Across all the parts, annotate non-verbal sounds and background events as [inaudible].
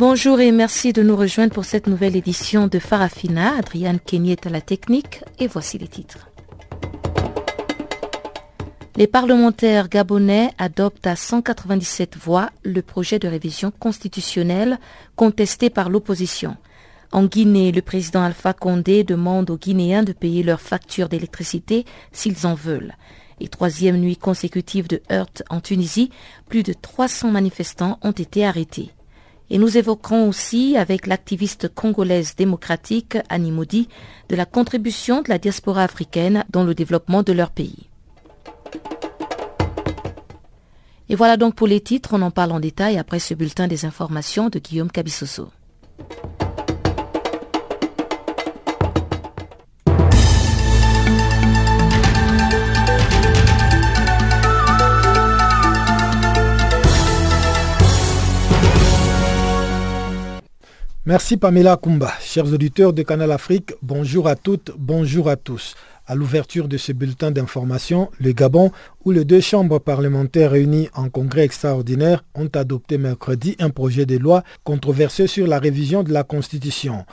Bonjour et merci de nous rejoindre pour cette nouvelle édition de Farafina. Adriane Kenny est à la technique et voici les titres. Les parlementaires gabonais adoptent à 197 voix le projet de révision constitutionnelle contesté par l'opposition. En Guinée, le président Alpha Condé demande aux Guinéens de payer leurs factures d'électricité s'ils en veulent. Et troisième nuit consécutive de heurte en Tunisie, plus de 300 manifestants ont été arrêtés. Et nous évoquerons aussi avec l'activiste congolaise démocratique Annie de la contribution de la diaspora africaine dans le développement de leur pays. Et voilà donc pour les titres, on en parle en détail après ce bulletin des informations de Guillaume Cabissoso. Merci Pamela Kumba. Chers auditeurs de Canal Afrique, bonjour à toutes, bonjour à tous. À l'ouverture de ce bulletin d'information, le Gabon, où les deux chambres parlementaires réunies en congrès extraordinaire ont adopté mercredi un projet de loi controversé sur la révision de la Constitution.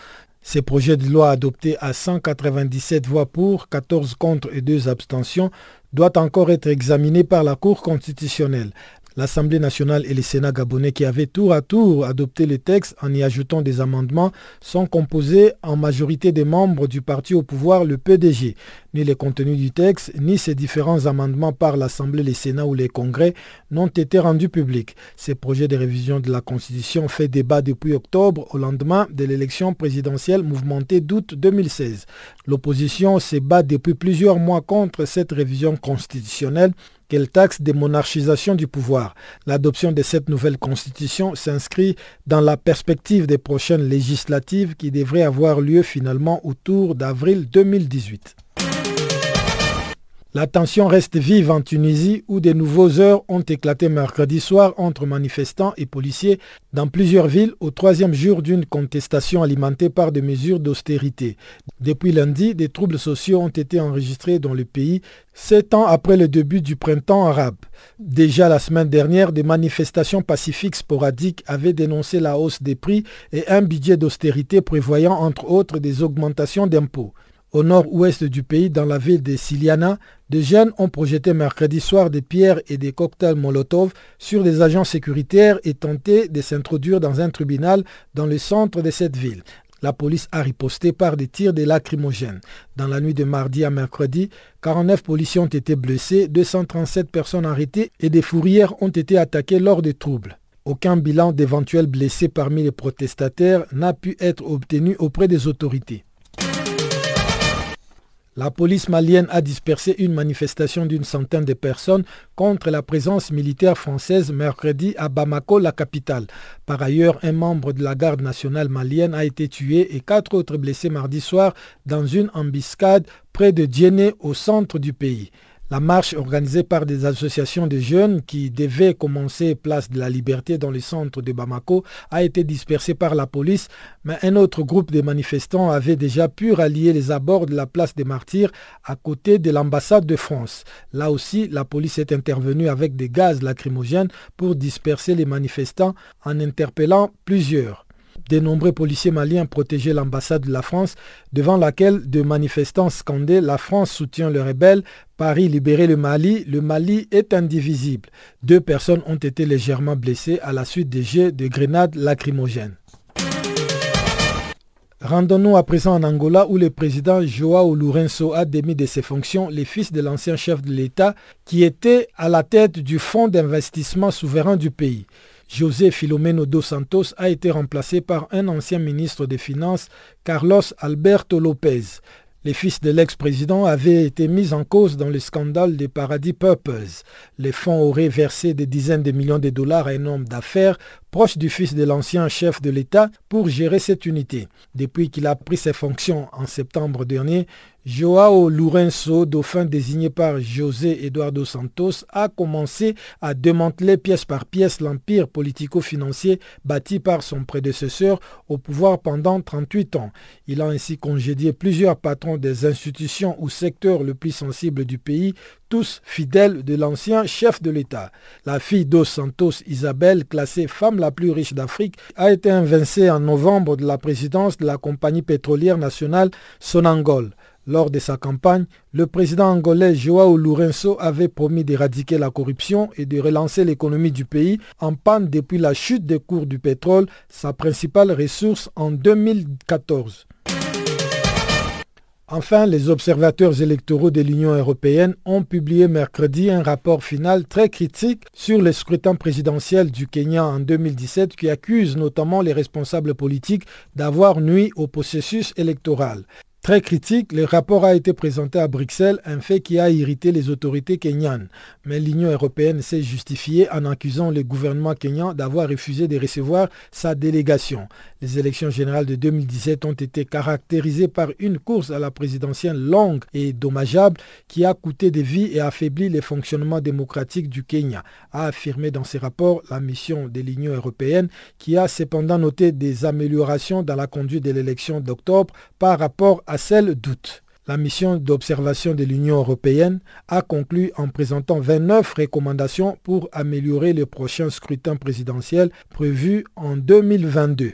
Ce projet de loi adopté à 197 voix pour, 14 contre et 2 abstentions doit encore être examiné par la Cour constitutionnelle l'Assemblée nationale et le Sénat gabonais qui avaient tour à tour adopté le texte en y ajoutant des amendements sont composés en majorité des membres du parti au pouvoir, le PDG. Ni les contenus du texte, ni ces différents amendements par l'Assemblée, le Sénat ou les congrès n'ont été rendus publics. Ces projets de révision de la Constitution fait débat depuis octobre au lendemain de l'élection présidentielle mouvementée d'août 2016. L'opposition se bat depuis plusieurs mois contre cette révision constitutionnelle qu'elle taxe démonarchisation du pouvoir? L'adoption de cette nouvelle constitution s'inscrit dans la perspective des prochaines législatives qui devraient avoir lieu finalement autour d'avril 2018. La tension reste vive en Tunisie où de nouveaux heures ont éclaté mercredi soir entre manifestants et policiers dans plusieurs villes au troisième jour d'une contestation alimentée par des mesures d'austérité. Depuis lundi, des troubles sociaux ont été enregistrés dans le pays, sept ans après le début du printemps arabe. Déjà la semaine dernière, des manifestations pacifiques sporadiques avaient dénoncé la hausse des prix et un budget d'austérité prévoyant entre autres des augmentations d'impôts. Au nord-ouest du pays, dans la ville de Siliana, des jeunes ont projeté mercredi soir des pierres et des cocktails Molotov sur des agents sécuritaires et tenté de s'introduire dans un tribunal dans le centre de cette ville. La police a riposté par des tirs de lacrymogènes. Dans la nuit de mardi à mercredi, 49 policiers ont été blessés, 237 personnes arrêtées et des fourrières ont été attaquées lors des troubles. Aucun bilan d'éventuels blessés parmi les protestataires n'a pu être obtenu auprès des autorités. La police malienne a dispersé une manifestation d'une centaine de personnes contre la présence militaire française mercredi à Bamako, la capitale. Par ailleurs, un membre de la garde nationale malienne a été tué et quatre autres blessés mardi soir dans une embuscade près de Djéné au centre du pays. La marche organisée par des associations de jeunes qui devait commencer place de la liberté dans le centre de Bamako a été dispersée par la police, mais un autre groupe de manifestants avait déjà pu rallier les abords de la place des martyrs à côté de l'ambassade de France. Là aussi, la police est intervenue avec des gaz lacrymogènes pour disperser les manifestants en interpellant plusieurs. De nombreux policiers maliens protégeaient l'ambassade de la France, devant laquelle de manifestants scandaient La France soutient le rebelle, Paris libérer le Mali, le Mali est indivisible. Deux personnes ont été légèrement blessées à la suite des jets de grenades lacrymogènes. Rendons-nous à présent en Angola où le président Joao Lourenço a démis de ses fonctions les fils de l'ancien chef de l'État qui était à la tête du fonds d'investissement souverain du pays. José Filomeno dos Santos a été remplacé par un ancien ministre des Finances, Carlos Alberto López. Les fils de l'ex-président avaient été mis en cause dans le scandale des paradis Purpose. Les fonds auraient versé des dizaines de millions de dollars à un homme d'affaires proche du fils de l'ancien chef de l'État pour gérer cette unité. Depuis qu'il a pris ses fonctions en septembre dernier, Joao Lourenço, dauphin désigné par José Eduardo Santos, a commencé à démanteler pièce par pièce l'empire politico-financier bâti par son prédécesseur au pouvoir pendant 38 ans. Il a ainsi congédié plusieurs patrons des institutions ou secteurs le plus sensibles du pays, tous fidèles de l'ancien chef de l'État. La fille dos Santos, Isabelle, classée femme la plus riche d'Afrique, a été invincée en novembre de la présidence de la compagnie pétrolière nationale Sonangol. Lors de sa campagne, le président angolais Joao Lourenço avait promis d'éradiquer la corruption et de relancer l'économie du pays en panne depuis la chute des cours du pétrole, sa principale ressource en 2014. Enfin, les observateurs électoraux de l'Union européenne ont publié mercredi un rapport final très critique sur le scrutin présidentiel du Kenya en 2017 qui accuse notamment les responsables politiques d'avoir nuit au processus électoral. Très critique, le rapport a été présenté à Bruxelles, un fait qui a irrité les autorités kenyanes. Mais l'Union européenne s'est justifiée en accusant le gouvernement kenyan d'avoir refusé de recevoir sa délégation. Les élections générales de 2017 ont été caractérisées par une course à la présidentielle longue et dommageable qui a coûté des vies et affaibli les fonctionnements démocratiques du Kenya, a affirmé dans ses rapports la mission de l'Union européenne qui a cependant noté des améliorations dans la conduite de l'élection d'octobre par rapport à celle d'août. La mission d'observation de l'Union européenne a conclu en présentant 29 recommandations pour améliorer le prochain scrutin présidentiel prévu en 2022.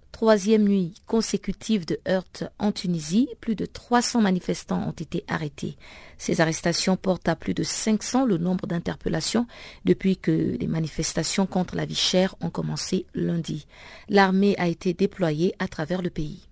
Troisième nuit consécutive de heurts en Tunisie, plus de 300 manifestants ont été arrêtés. Ces arrestations portent à plus de 500 le nombre d'interpellations depuis que les manifestations contre la vie chère ont commencé lundi. L'armée a été déployée à travers le pays.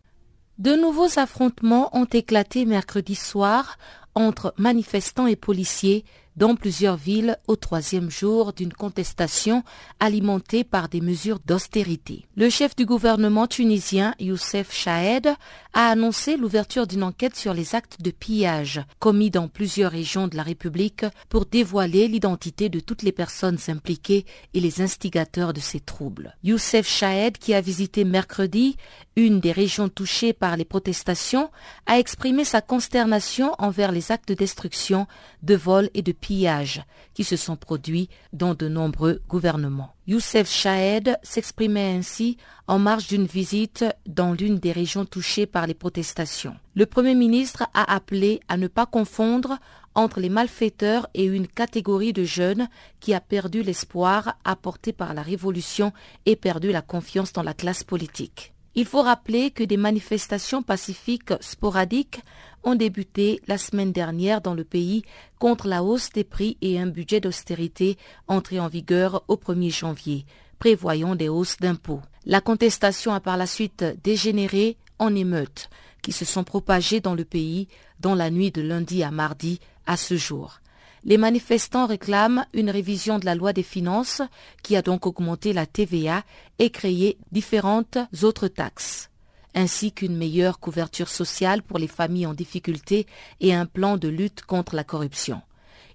De nouveaux affrontements ont éclaté mercredi soir entre manifestants et policiers dans plusieurs villes au troisième jour d'une contestation alimentée par des mesures d'austérité. Le chef du gouvernement tunisien, Youssef Chahed, a annoncé l'ouverture d'une enquête sur les actes de pillage commis dans plusieurs régions de la République pour dévoiler l'identité de toutes les personnes impliquées et les instigateurs de ces troubles. Youssef Chahed, qui a visité mercredi une des régions touchées par les protestations, a exprimé sa consternation envers les actes de destruction, de vol et de pillage qui se sont produits dans de nombreux gouvernements. Youssef Chahed s'exprimait ainsi en marge d'une visite dans l'une des régions touchées par les protestations. Le Premier ministre a appelé à ne pas confondre entre les malfaiteurs et une catégorie de jeunes qui a perdu l'espoir apporté par la révolution et perdu la confiance dans la classe politique. Il faut rappeler que des manifestations pacifiques sporadiques ont débuté la semaine dernière dans le pays contre la hausse des prix et un budget d'austérité entré en vigueur au 1er janvier, prévoyant des hausses d'impôts. La contestation a par la suite dégénéré en émeutes qui se sont propagées dans le pays dans la nuit de lundi à mardi à ce jour. Les manifestants réclament une révision de la loi des finances qui a donc augmenté la TVA et créé différentes autres taxes, ainsi qu'une meilleure couverture sociale pour les familles en difficulté et un plan de lutte contre la corruption.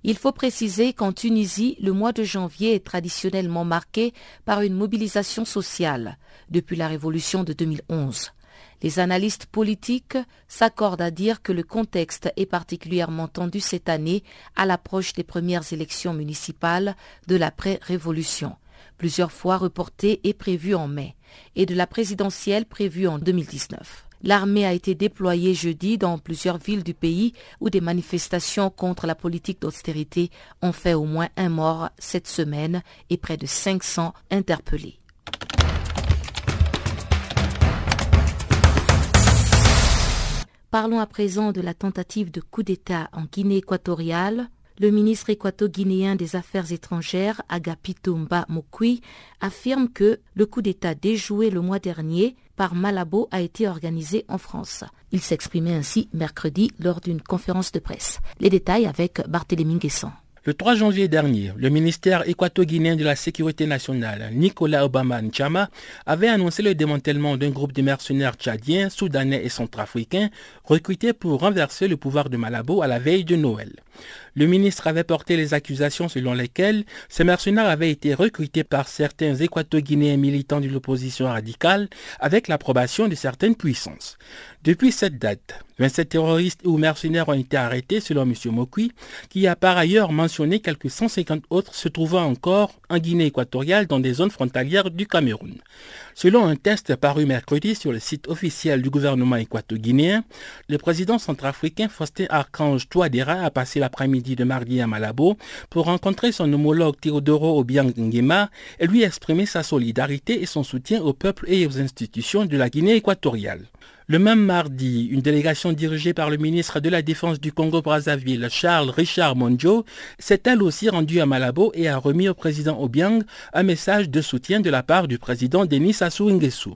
Il faut préciser qu'en Tunisie, le mois de janvier est traditionnellement marqué par une mobilisation sociale depuis la révolution de 2011. Les analystes politiques s'accordent à dire que le contexte est particulièrement tendu cette année à l'approche des premières élections municipales de l'après-révolution, plusieurs fois reportées et prévues en mai, et de la présidentielle prévue en 2019. L'armée a été déployée jeudi dans plusieurs villes du pays où des manifestations contre la politique d'austérité ont fait au moins un mort cette semaine et près de 500 interpellés. Parlons à présent de la tentative de coup d'État en Guinée équatoriale. Le ministre équato-guinéen des Affaires étrangères, Agapito Mba Mokui, affirme que le coup d'État déjoué le mois dernier par Malabo a été organisé en France. Il s'exprimait ainsi mercredi lors d'une conférence de presse. Les détails avec Barthélémy Guesson. Le 3 janvier dernier, le ministère équato-guinéen de la Sécurité nationale, Nicolas Obama Nchama, avait annoncé le démantèlement d'un groupe de mercenaires tchadiens, soudanais et centrafricains recrutés pour renverser le pouvoir de Malabo à la veille de Noël. Le ministre avait porté les accusations selon lesquelles ces mercenaires avaient été recrutés par certains équato-guinéens militants de l'opposition radicale avec l'approbation de certaines puissances. Depuis cette date, 27 terroristes ou mercenaires ont été arrêtés selon M. Mokui, qui a par ailleurs mentionné quelques 150 autres se trouvant encore en Guinée équatoriale dans des zones frontalières du Cameroun. Selon un test paru mercredi sur le site officiel du gouvernement équato-guinéen, le président centrafricain Faustin Archange Touadéra a passé l'après-midi de mardi à Malabo pour rencontrer son homologue Teodoro Obiang Nguema et lui exprimer sa solidarité et son soutien au peuple et aux institutions de la Guinée équatoriale. Le même mardi, une délégation dirigée par le ministre de la Défense du Congo-Brazzaville, Charles Richard Monjo, s'est elle aussi rendue à Malabo et a remis au président Obiang un message de soutien de la part du président Denis Sassou Nguesso.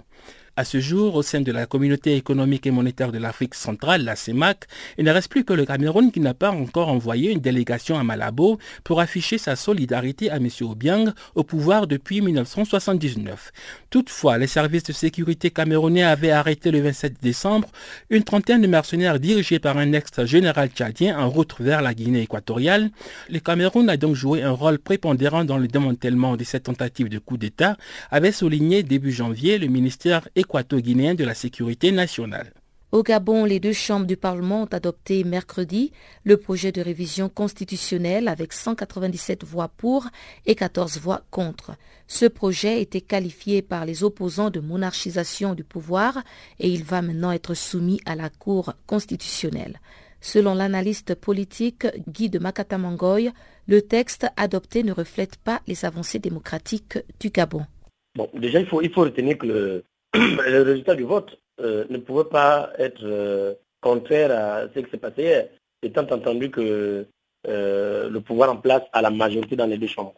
À ce jour, au sein de la communauté économique et monétaire de l'Afrique centrale, la CEMAC, il ne reste plus que le Cameroun qui n'a pas encore envoyé une délégation à Malabo pour afficher sa solidarité à M. Obiang au pouvoir depuis 1979. Toutefois, les services de sécurité camerounais avaient arrêté le 27 décembre une trentaine de mercenaires dirigés par un ex-général tchadien en route vers la Guinée équatoriale. Le Cameroun a donc joué un rôle prépondérant dans le démantèlement de cette tentative de coup d'État, avait souligné début janvier le ministère économique équato-guinéen de la sécurité nationale. Au Gabon, les deux chambres du Parlement ont adopté mercredi le projet de révision constitutionnelle avec 197 voix pour et 14 voix contre. Ce projet était qualifié par les opposants de monarchisation du pouvoir et il va maintenant être soumis à la Cour constitutionnelle. Selon l'analyste politique Guy de Makatamangoy, le texte adopté ne reflète pas les avancées démocratiques du Gabon. Bon, déjà, il faut, il faut retenir que le, le résultat du vote euh, ne pouvait pas être euh, contraire à ce qui s'est passé hier, étant entendu que euh, le pouvoir en place a la majorité dans les deux chambres.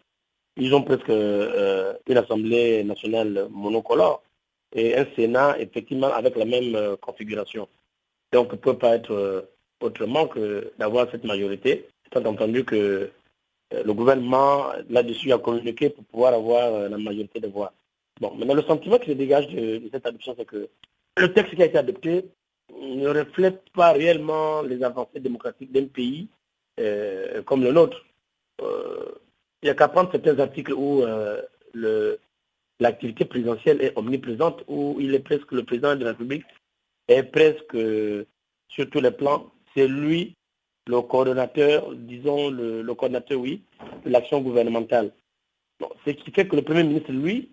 Ils ont presque une Assemblée nationale monocolore et un Sénat effectivement avec la même configuration. Donc, il ne peut pas être autrement que d'avoir cette majorité, étant entendu que le gouvernement là-dessus a communiqué pour pouvoir avoir la majorité de voix. Bon, maintenant, le sentiment qui se dégage de, cette adoption, c'est que le texte qui a été adopté ne reflète pas réellement les avancées démocratiques d'un pays euh, comme le nôtre. Euh, il n'y a qu'à prendre certains articles où euh, l'activité présidentielle est omniprésente, où il est presque le président de la République est presque sur tous les plans. C'est lui le coordonnateur, disons le, coordonnateur, oui, de l'action gouvernementale. ce qui fait que le Premier ministre, lui,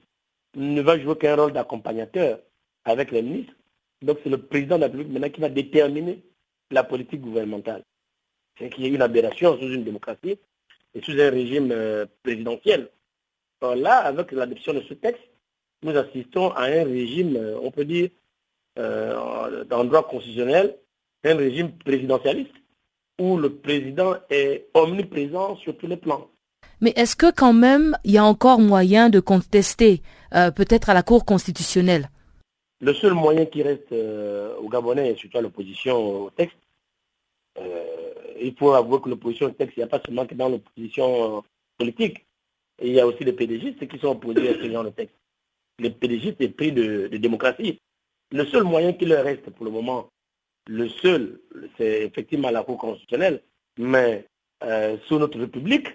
ne va jouer qu'un rôle d'accompagnateur avec les ministres. Donc c'est le président de la République maintenant qui va déterminer la politique gouvernementale. C'est qu'il y a une aberration sous une démocratie et sous un régime euh, présidentiel. Alors là, avec l'adoption de ce texte, nous assistons à un régime, euh, on peut dire, euh, droit constitutionnel, un régime présidentialiste où le président est omniprésent sur tous les plans. Mais est-ce que quand même il y a encore moyen de contester, euh, peut-être à la Cour constitutionnelle? Le seul moyen qui reste euh, au Gabonais, et surtout à l'opposition au texte, euh, il faut avouer que l'opposition au texte, il n'y a pas seulement que dans l'opposition politique. il y a aussi les PDGistes qui sont opposés à ce genre de texte. Les PDGistes est pris de, de démocratie. Le seul moyen qui leur reste pour le moment, le seul, c'est effectivement la Cour constitutionnelle. Mais sous notre République,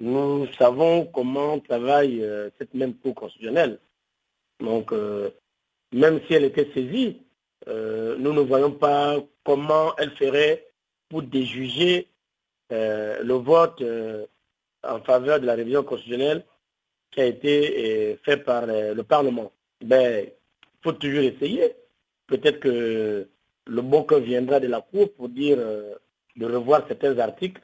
nous savons comment travaille euh, cette même Cour constitutionnelle. Donc, euh, même si elle était saisie, euh, nous ne voyons pas comment elle ferait pour déjuger le vote en faveur de la révision constitutionnelle qui a été fait par le Parlement. Ben, il faut toujours essayer. Peut-être que le bon cœur viendra de la Cour pour dire de revoir certains articles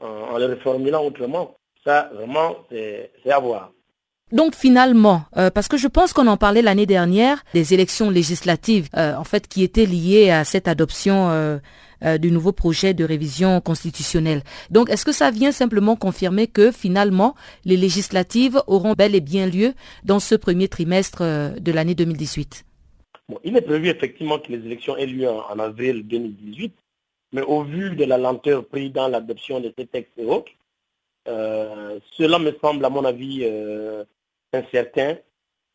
en, les reformulant autrement. Ça, vraiment, c'est à voir. Donc finalement, euh, parce que je pense qu'on en parlait l'année dernière, des élections législatives, euh, en fait, qui étaient liées à cette adoption euh, du nouveau projet de révision constitutionnelle. Donc, est-ce que ça vient simplement confirmer que finalement, les législatives auront bel et bien lieu dans ce premier trimestre de l'année 2018 bon, Il est prévu effectivement que les élections aient lieu en, avril 2018, mais au vu de la lenteur prise dans l'adoption de ces textes et autres, cela me semble, à mon avis, incertain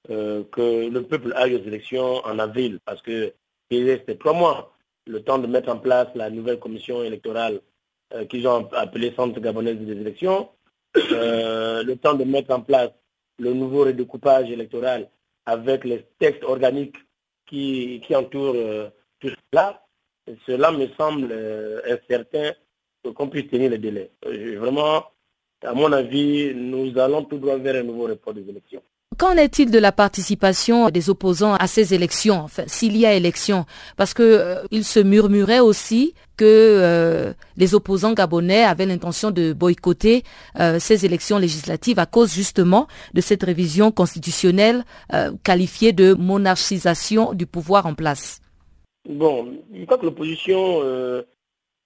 euh, que le peuple aille aux élections en avril, parce que il reste trois mois, le temps de mettre en place la nouvelle commission électorale euh, qu'ils ont appelée Centre gabonaise des élections, euh, le temps de mettre en place le nouveau redécoupage électoral avec les textes organiques qui, qui entourent tout cela, cela me semble incertain qu'on puisse tenir les délais. vraiment, à mon avis, nous allons tout droit vers un nouveau report des élections. Qu'en est-il de la participation des opposants à ces élections, enfin, s'il y a élection? Parce que euh, il se murmurait aussi que euh, les opposants gabonais avaient l'intention de boycotter euh, ces élections législatives à cause justement de cette révision constitutionnelle qualifiée de monarchisation du pouvoir en place. Bon, je crois que l'opposition,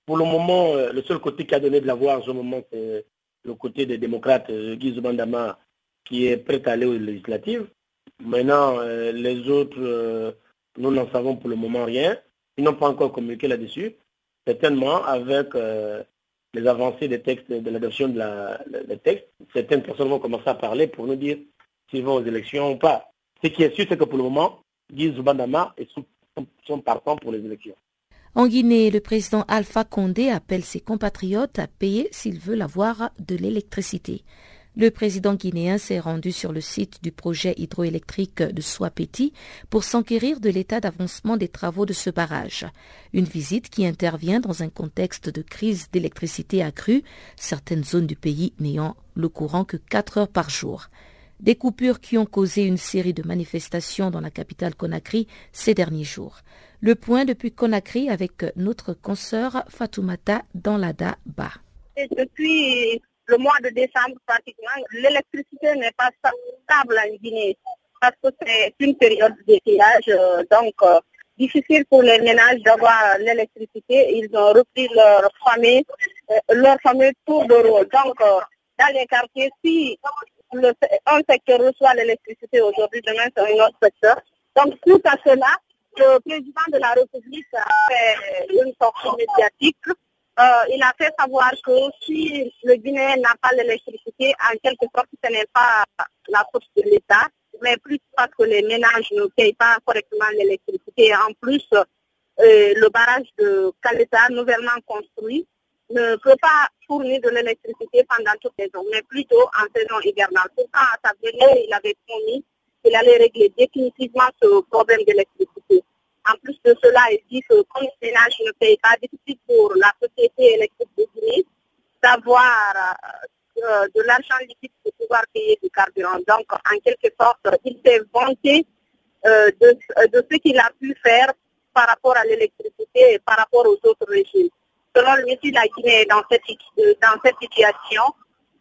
pour le moment, le seul côté qui a donné de la voix en ce moment, c'est le côté des démocrates, euh, Guy Bandama, qui est prêt à aller aux législatives. Maintenant, euh, les autres, euh, nous n'en savons pour le moment rien. Ils n'ont pas encore communiqué là-dessus. Certainement, avec les avancées des textes, de l'adoption de la, des textes, certaines personnes vont commencer à parler pour nous dire s'ils vont aux élections ou pas. Ce qui est sûr, c'est que pour le moment, Guy Zubandama sont, sont partants pour les élections. En Guinée, le président Alpha Condé appelle ses compatriotes à payer s'ils veulent avoir de l'électricité. Le président guinéen s'est rendu sur le site du projet hydroélectrique de Swapeti pour s'enquérir de l'état d'avancement des travaux de ce barrage. Une visite qui intervient dans un contexte de crise d'électricité accrue, certaines zones du pays n'ayant le courant que 4 heures par jour. Des coupures qui ont causé une série de manifestations dans la capitale Conakry ces derniers jours. Le point depuis Conakry avec notre consoeur Fatoumata dans l'Ada Ba. Depuis le mois de décembre, pratiquement, l'électricité n'est pas stable en Guinée parce que c'est une période d'étiage, euh, donc euh, difficile pour les ménages d'avoir l'électricité. Ils ont repris leur famille, euh, leur fameux tour de rôle. Donc, dans les quartiers, si un secteur reçoit l'électricité aujourd'hui, demain c'est un autre secteur. Donc, tout à cela, le président de la République a fait une sortie médiatique. Euh, il a fait savoir que si le Guinée n'a pas l'électricité, en quelque sorte, ce n'est pas la faute de l'État, mais plus parce que les ménages ne payent pas correctement l'électricité. En plus, euh, le barrage de Caleta, nouvellement construit, ne peut pas fournir de l'électricité pendant toute saison, mais plutôt en saison hivernale. Pourtant, à sa venue, il avait promis qu'il allait régler définitivement ce problème d'électricité. En plus de cela, il dit que comme les ménages ne payent pas, difficile pour la société électrique de Guinée d'avoir euh, de l'argent liquide pour pouvoir payer du carburant. Donc, en quelque sorte, il s'est vanté euh, de, ce qu'il a pu faire par rapport à l'électricité et par rapport aux autres régimes. Selon lui, si la Guinée dans cette, dans cette situation,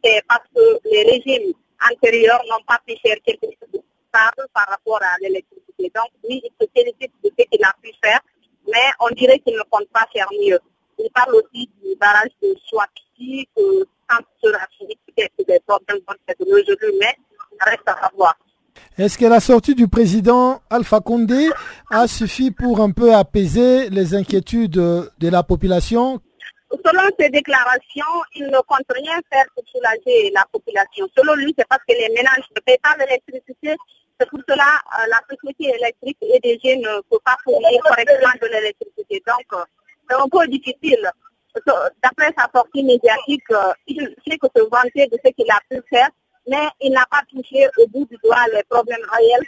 c'est parce que les régimes antérieurs n'ont pas pu faire quelque chose de stable par rapport à l'électricité. Donc, lui, il se félicite de ce qu'il a pu faire, mais on dirait qu'il ne compte pas faire mieux. Il parle aussi du barrage de Swapiti, que quand sera fini, peut-être des problèmes vont être résolus, mais reste à savoir. Est-ce que la sortie du président Alpha Condé a suffi pour un peu apaiser les inquiétudes de la population Selon ses déclarations, il ne compte rien faire pour soulager la population. Selon lui, c'est parce que les ménages ne payent pas l'électricité c'est pour cela euh, la société électrique EDG ne peut pas fournir correctement de l'électricité. Donc, euh, c'est un peu difficile. D'après sa sortie médiatique, euh, il sait que se vanter de ce qu'il a pu faire, mais il n'a pas touché au bout du doigt les problèmes réels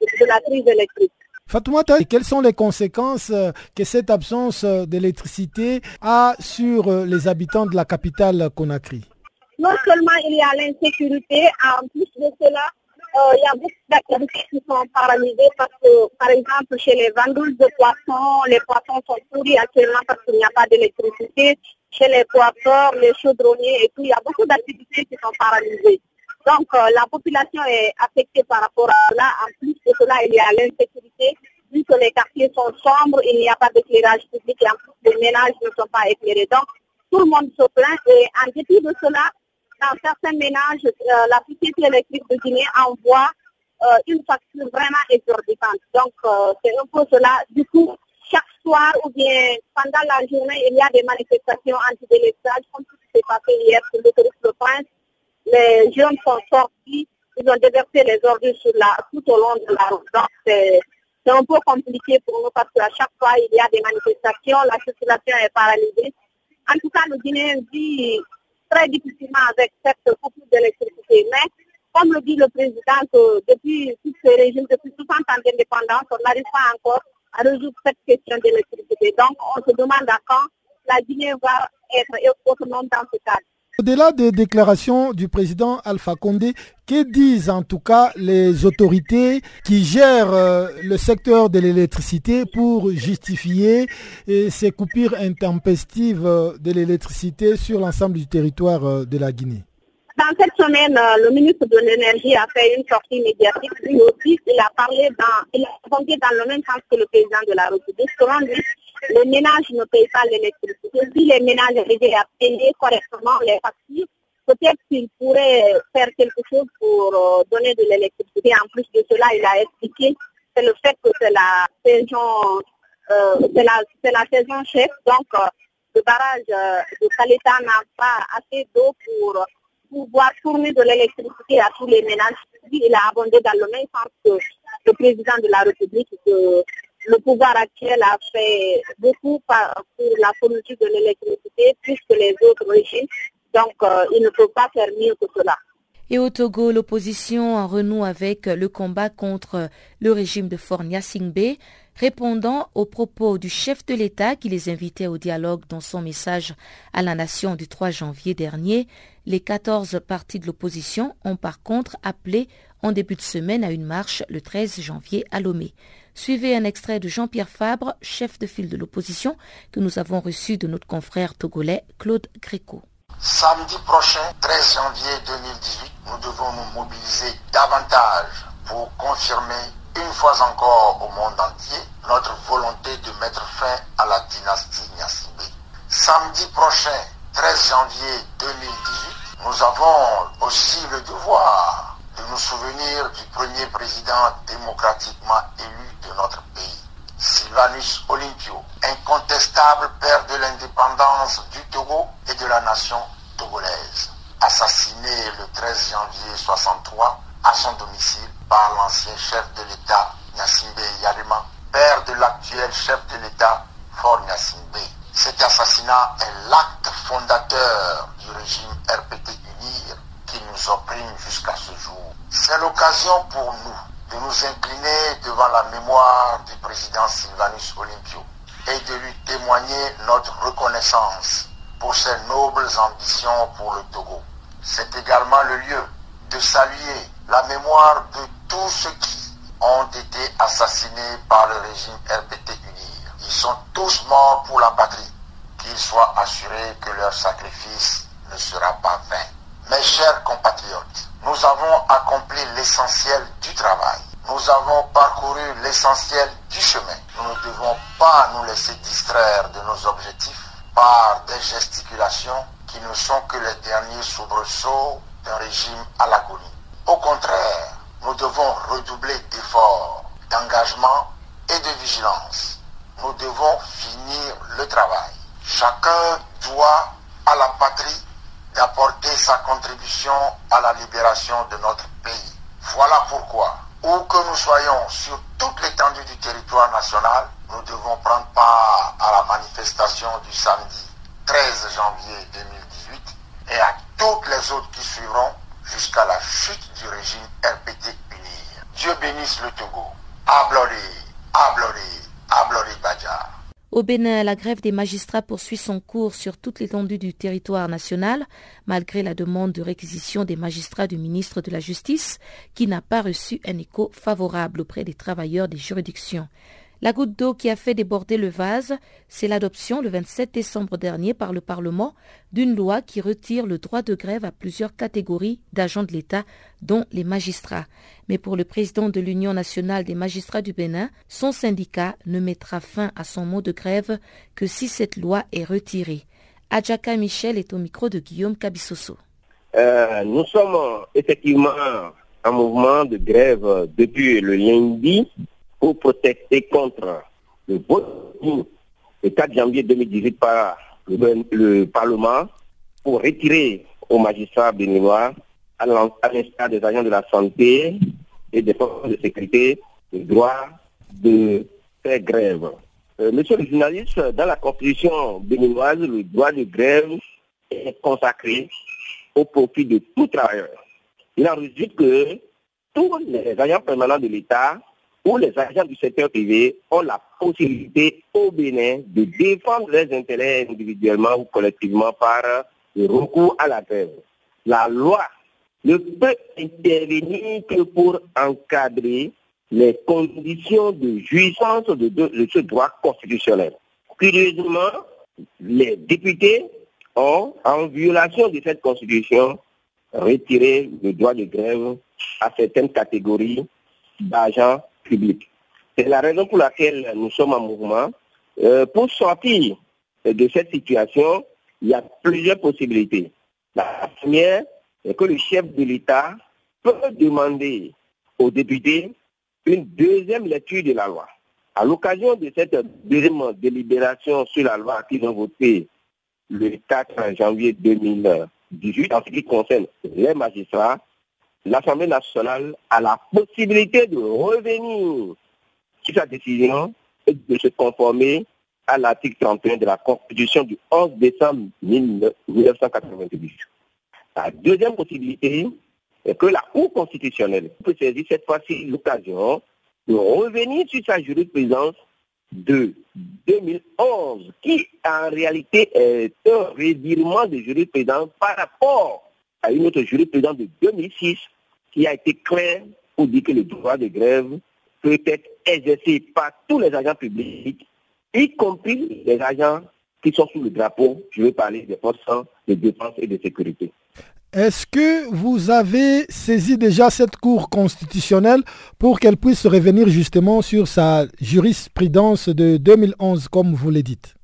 de, la crise électrique. Fatoumata, quelles sont les conséquences que cette absence d'électricité a sur les habitants de la capitale Conakry? Non seulement il y a l'insécurité, en plus de cela, euh, il y a beaucoup d'activités qui sont paralysées parce que, par exemple, chez les vendeuses de poissons, les poissons sont pourris actuellement parce qu'il n'y a pas d'électricité. Chez les coiffeurs, les chaudronniers et tout, il y a beaucoup d'activités qui sont paralysées. Donc, euh, la population est affectée par rapport à cela. En plus de cela, il y a l'insécurité. Vu que les quartiers sont sombres, il n'y a pas d'éclairage public et en plus, les ménages ne sont pas éclairés. Donc, tout le monde se plaint et en dépit de cela, dans certains ménages, euh, la société électrique de Guinée envoie euh, une facture vraiment exorbitante. Donc, c'est un peu cela. Du coup, chaque soir ou bien pendant la journée, il y a des manifestations anti-délestage, comme ce qui s'est passé hier sur l'autoroute de Prince. Les jeunes sont sortis, ils ont déversé les ordures sur la, tout au long de la route. Donc, c'est un peu compliqué pour nous parce qu'à chaque fois, il y a des manifestations, la circulation est paralysée. En tout cas, le Guinéen dit très difficilement avec cette coupure d'électricité. Mais comme le dit le président, depuis tous ces régimes, depuis 60 ans d'indépendance, on n'arrive pas encore à résoudre cette question d'électricité. Donc on se demande à quand la Guinée va être autonome dans ce cadre. Au-delà des déclarations du président Alpha Condé, que disent en tout cas les autorités qui gèrent euh, le secteur de l'électricité pour justifier euh, ces coupures intempestives euh, de l'électricité sur l'ensemble du territoire de la Guinée? Dans cette semaine, le ministre de l'Énergie a fait une sortie médiatique. Lui aussi, il a parlé dans, il a répondu dans le même sens que le président de la République. Selon lui, les ménages ne payent pas l'électricité. Si les ménages arrivaient à payer correctement les factures, peut-être qu'ils pourraient faire quelque chose pour euh, donner de l'électricité. En plus de cela, il a expliqué c'est le fait que c'est la saison, euh, c'est la, la, saison chef, donc euh, le barrage de Caleta n'a pas assez d'eau pour pouvoir fournir de l'électricité à tous les ménages. Il a abondé dans le même sens que le président de la République, que le pouvoir actuel a fait beaucoup pour la fourniture de l'électricité plus que les autres régimes. Donc, euh, il ne peut pas faire mieux que cela. Et au Togo, l'opposition en renoue avec le combat contre le régime de Fort Singbe, répondant aux propos du chef de l'État qui les invitait au dialogue dans son message à la nation du 3 janvier dernier. Les 14 partis de l'opposition ont par contre appelé en début de semaine à une marche le 13 janvier à Lomé. Suivez un extrait de Jean-Pierre Fabre, chef de file de l'opposition, que nous avons reçu de notre confrère togolais Claude Gréco. Samedi prochain, 13 janvier 2018, nous devons nous mobiliser davantage pour confirmer une fois encore au monde entier notre volonté de mettre fin à la dynastie Nyassibé. Samedi prochain, 13 janvier 2018, nous avons aussi le devoir de nous souvenir du premier président démocratiquement élu de notre pays, Sylvanus Olympio, incontestable père de l'indépendance du Togo et de la nation togolaise, assassiné le 13 janvier 63 à son domicile par l'ancien chef de l'État Nassimbe Yarima, père de l'actuel chef de l'État Fort Nassimbe. Cet assassinat est l'acte fondateur du régime RPT UNIR qui nous opprime jusqu'à ce jour. C'est l'occasion pour nous de nous incliner devant la mémoire du président Sylvanus Olympio et de lui témoigner notre reconnaissance pour ses nobles ambitions pour le Togo. C'est également le lieu de saluer la mémoire de tous ceux qui ont été assassinés par le régime RPT UNIR. Ils sont tous morts pour la patrie. Qu'ils soient assurés que leur sacrifice ne sera pas vain. Mes chers compatriotes, nous avons accompli l'essentiel du travail. Nous avons parcouru l'essentiel du chemin. Nous ne devons pas nous laisser distraire de nos objectifs par des gesticulations qui ne sont que les derniers soubresauts d'un régime à l'agonie. Au contraire, nous devons redoubler d'efforts, d'engagement et de vigilance. Nous devons finir le travail. Chacun doit à la patrie d'apporter sa contribution à la libération de notre pays. Voilà pourquoi, où que nous soyons sur toute l'étendue du territoire national, nous devons prendre part à la manifestation du samedi 13 janvier 2018 et à toutes les autres qui suivront jusqu'à la chute du régime RPT unir. Dieu bénisse le Togo. Ablori, Ablori, Ablori Badja. Au Bénin, la grève des magistrats poursuit son cours sur toute l'étendue du territoire national, malgré la demande de réquisition des magistrats du ministre de la Justice, qui n'a pas reçu un écho favorable auprès des travailleurs des juridictions. La goutte d'eau qui a fait déborder le vase, c'est l'adoption le 27 décembre dernier par le Parlement d'une loi qui retire le droit de grève à plusieurs catégories d'agents de l'État, dont les magistrats. Mais pour le président de l'Union nationale des magistrats du Bénin, son syndicat ne mettra fin à son mot de grève que si cette loi est retirée. Adjaka Michel est au micro de Guillaume Cabissoso. Euh, nous sommes effectivement en mouvement de grève depuis le lundi pour protester contre le vote le 4 janvier 2018 par le, Parlement pour retirer aux magistrats béninois, à l'instar des agents de la santé et des forces de sécurité, le droit de faire grève. Euh, monsieur le journaliste, dans la constitution béninoise, le droit de grève est consacré au profit de tout travailleur. Il en résulte que tous les agents permanents de l'État où les agents du secteur privé ont la possibilité au Bénin de défendre leurs intérêts individuellement ou collectivement par le recours à la grève. La loi ne peut intervenir que pour encadrer les conditions de jouissance de, ce droit constitutionnel. Curieusement, les députés ont, en violation de cette constitution, retiré le droit de grève à certaines catégories d'agents c'est la raison pour laquelle nous sommes en mouvement. Euh, pour sortir de cette situation, il y a plusieurs possibilités. La première, c'est que le chef de l'État peut demander aux députés une deuxième lecture de la loi. À l'occasion de cette deuxième délibération sur la loi qui ont voté le 4 janvier 2018 en ce qui concerne les magistrats, l'Assemblée nationale a la possibilité de revenir sur sa décision et de se conformer à l'article 31 de la Constitution du 11 décembre 1998. La deuxième possibilité est que la Cour constitutionnelle peut saisir cette fois-ci l'occasion de revenir sur sa jurisprudence de 2011, qui en réalité est un revirement de jurisprudence par rapport à une autre jurisprudence de 2006 qui a été clair pour dire que le droit de grève peut être exercé par tous les agents publics, y compris les agents qui sont sous le drapeau, je veux parler des forces de défense et de sécurité. Est-ce que vous avez saisi déjà cette Cour constitutionnelle pour qu'elle puisse revenir justement sur sa jurisprudence de 2011, comme vous le dites?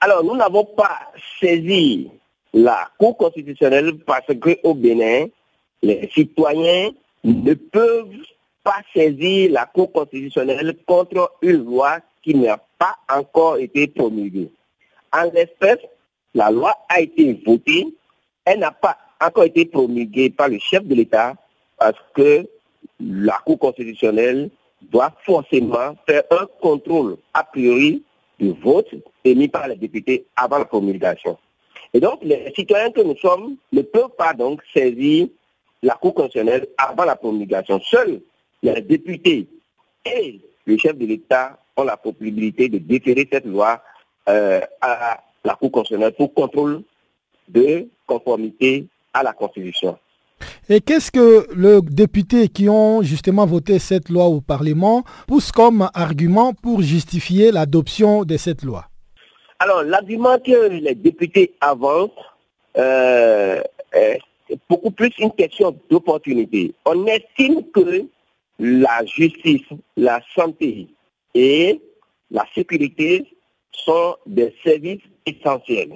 Alors, nous n'avons pas saisi la Cour constitutionnelle parce qu'au Bénin, les citoyens ne peuvent pas saisir la Cour constitutionnelle contre une loi qui n'a pas encore été promulguée. En l'espèce, la loi a été votée, elle n'a pas encore été promulguée par le chef de l'État parce que la Cour constitutionnelle doit forcément faire un contrôle a priori du vote émis par les députés avant la promulgation. Et donc, les citoyens que nous sommes ne peuvent pas donc saisir la Cour constitutionnelle avant la promulgation. Seuls les députés et le chef de l'État ont la possibilité de déférer cette loi euh, à la Cour constitutionnelle pour contrôle de conformité à la Constitution. Et qu'est-ce que les députés qui ont justement voté cette loi au Parlement poussent comme argument pour justifier l'adoption de cette loi? Alors, l'argument que les députés avancent euh, est beaucoup plus une question d'opportunité. On estime que la justice, la santé et la sécurité sont des services essentiels.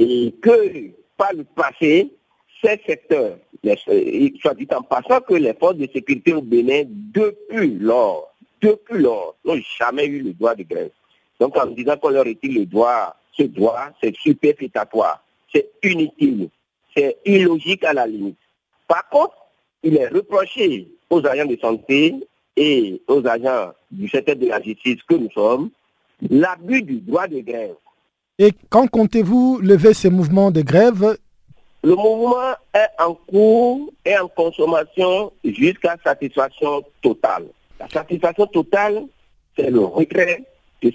Et que par le passé, ces secteurs, soit dit en passant que les forces de sécurité au Bénin, depuis lors, depuis lors, n'ont jamais eu le droit de grève. Donc en disant qu'on leur retire le droit, ce droit, c'est superfétatoire, c'est inutile c'est illogique à la limite. Par contre, il est reproché aux agents de santé et aux agents du secteur de la justice que nous sommes l'abus du droit de grève. Et quand comptez-vous lever ces mouvements de grève? Le mouvement est en cours et en consommation jusqu'à satisfaction totale. La satisfaction totale, c'est le retrait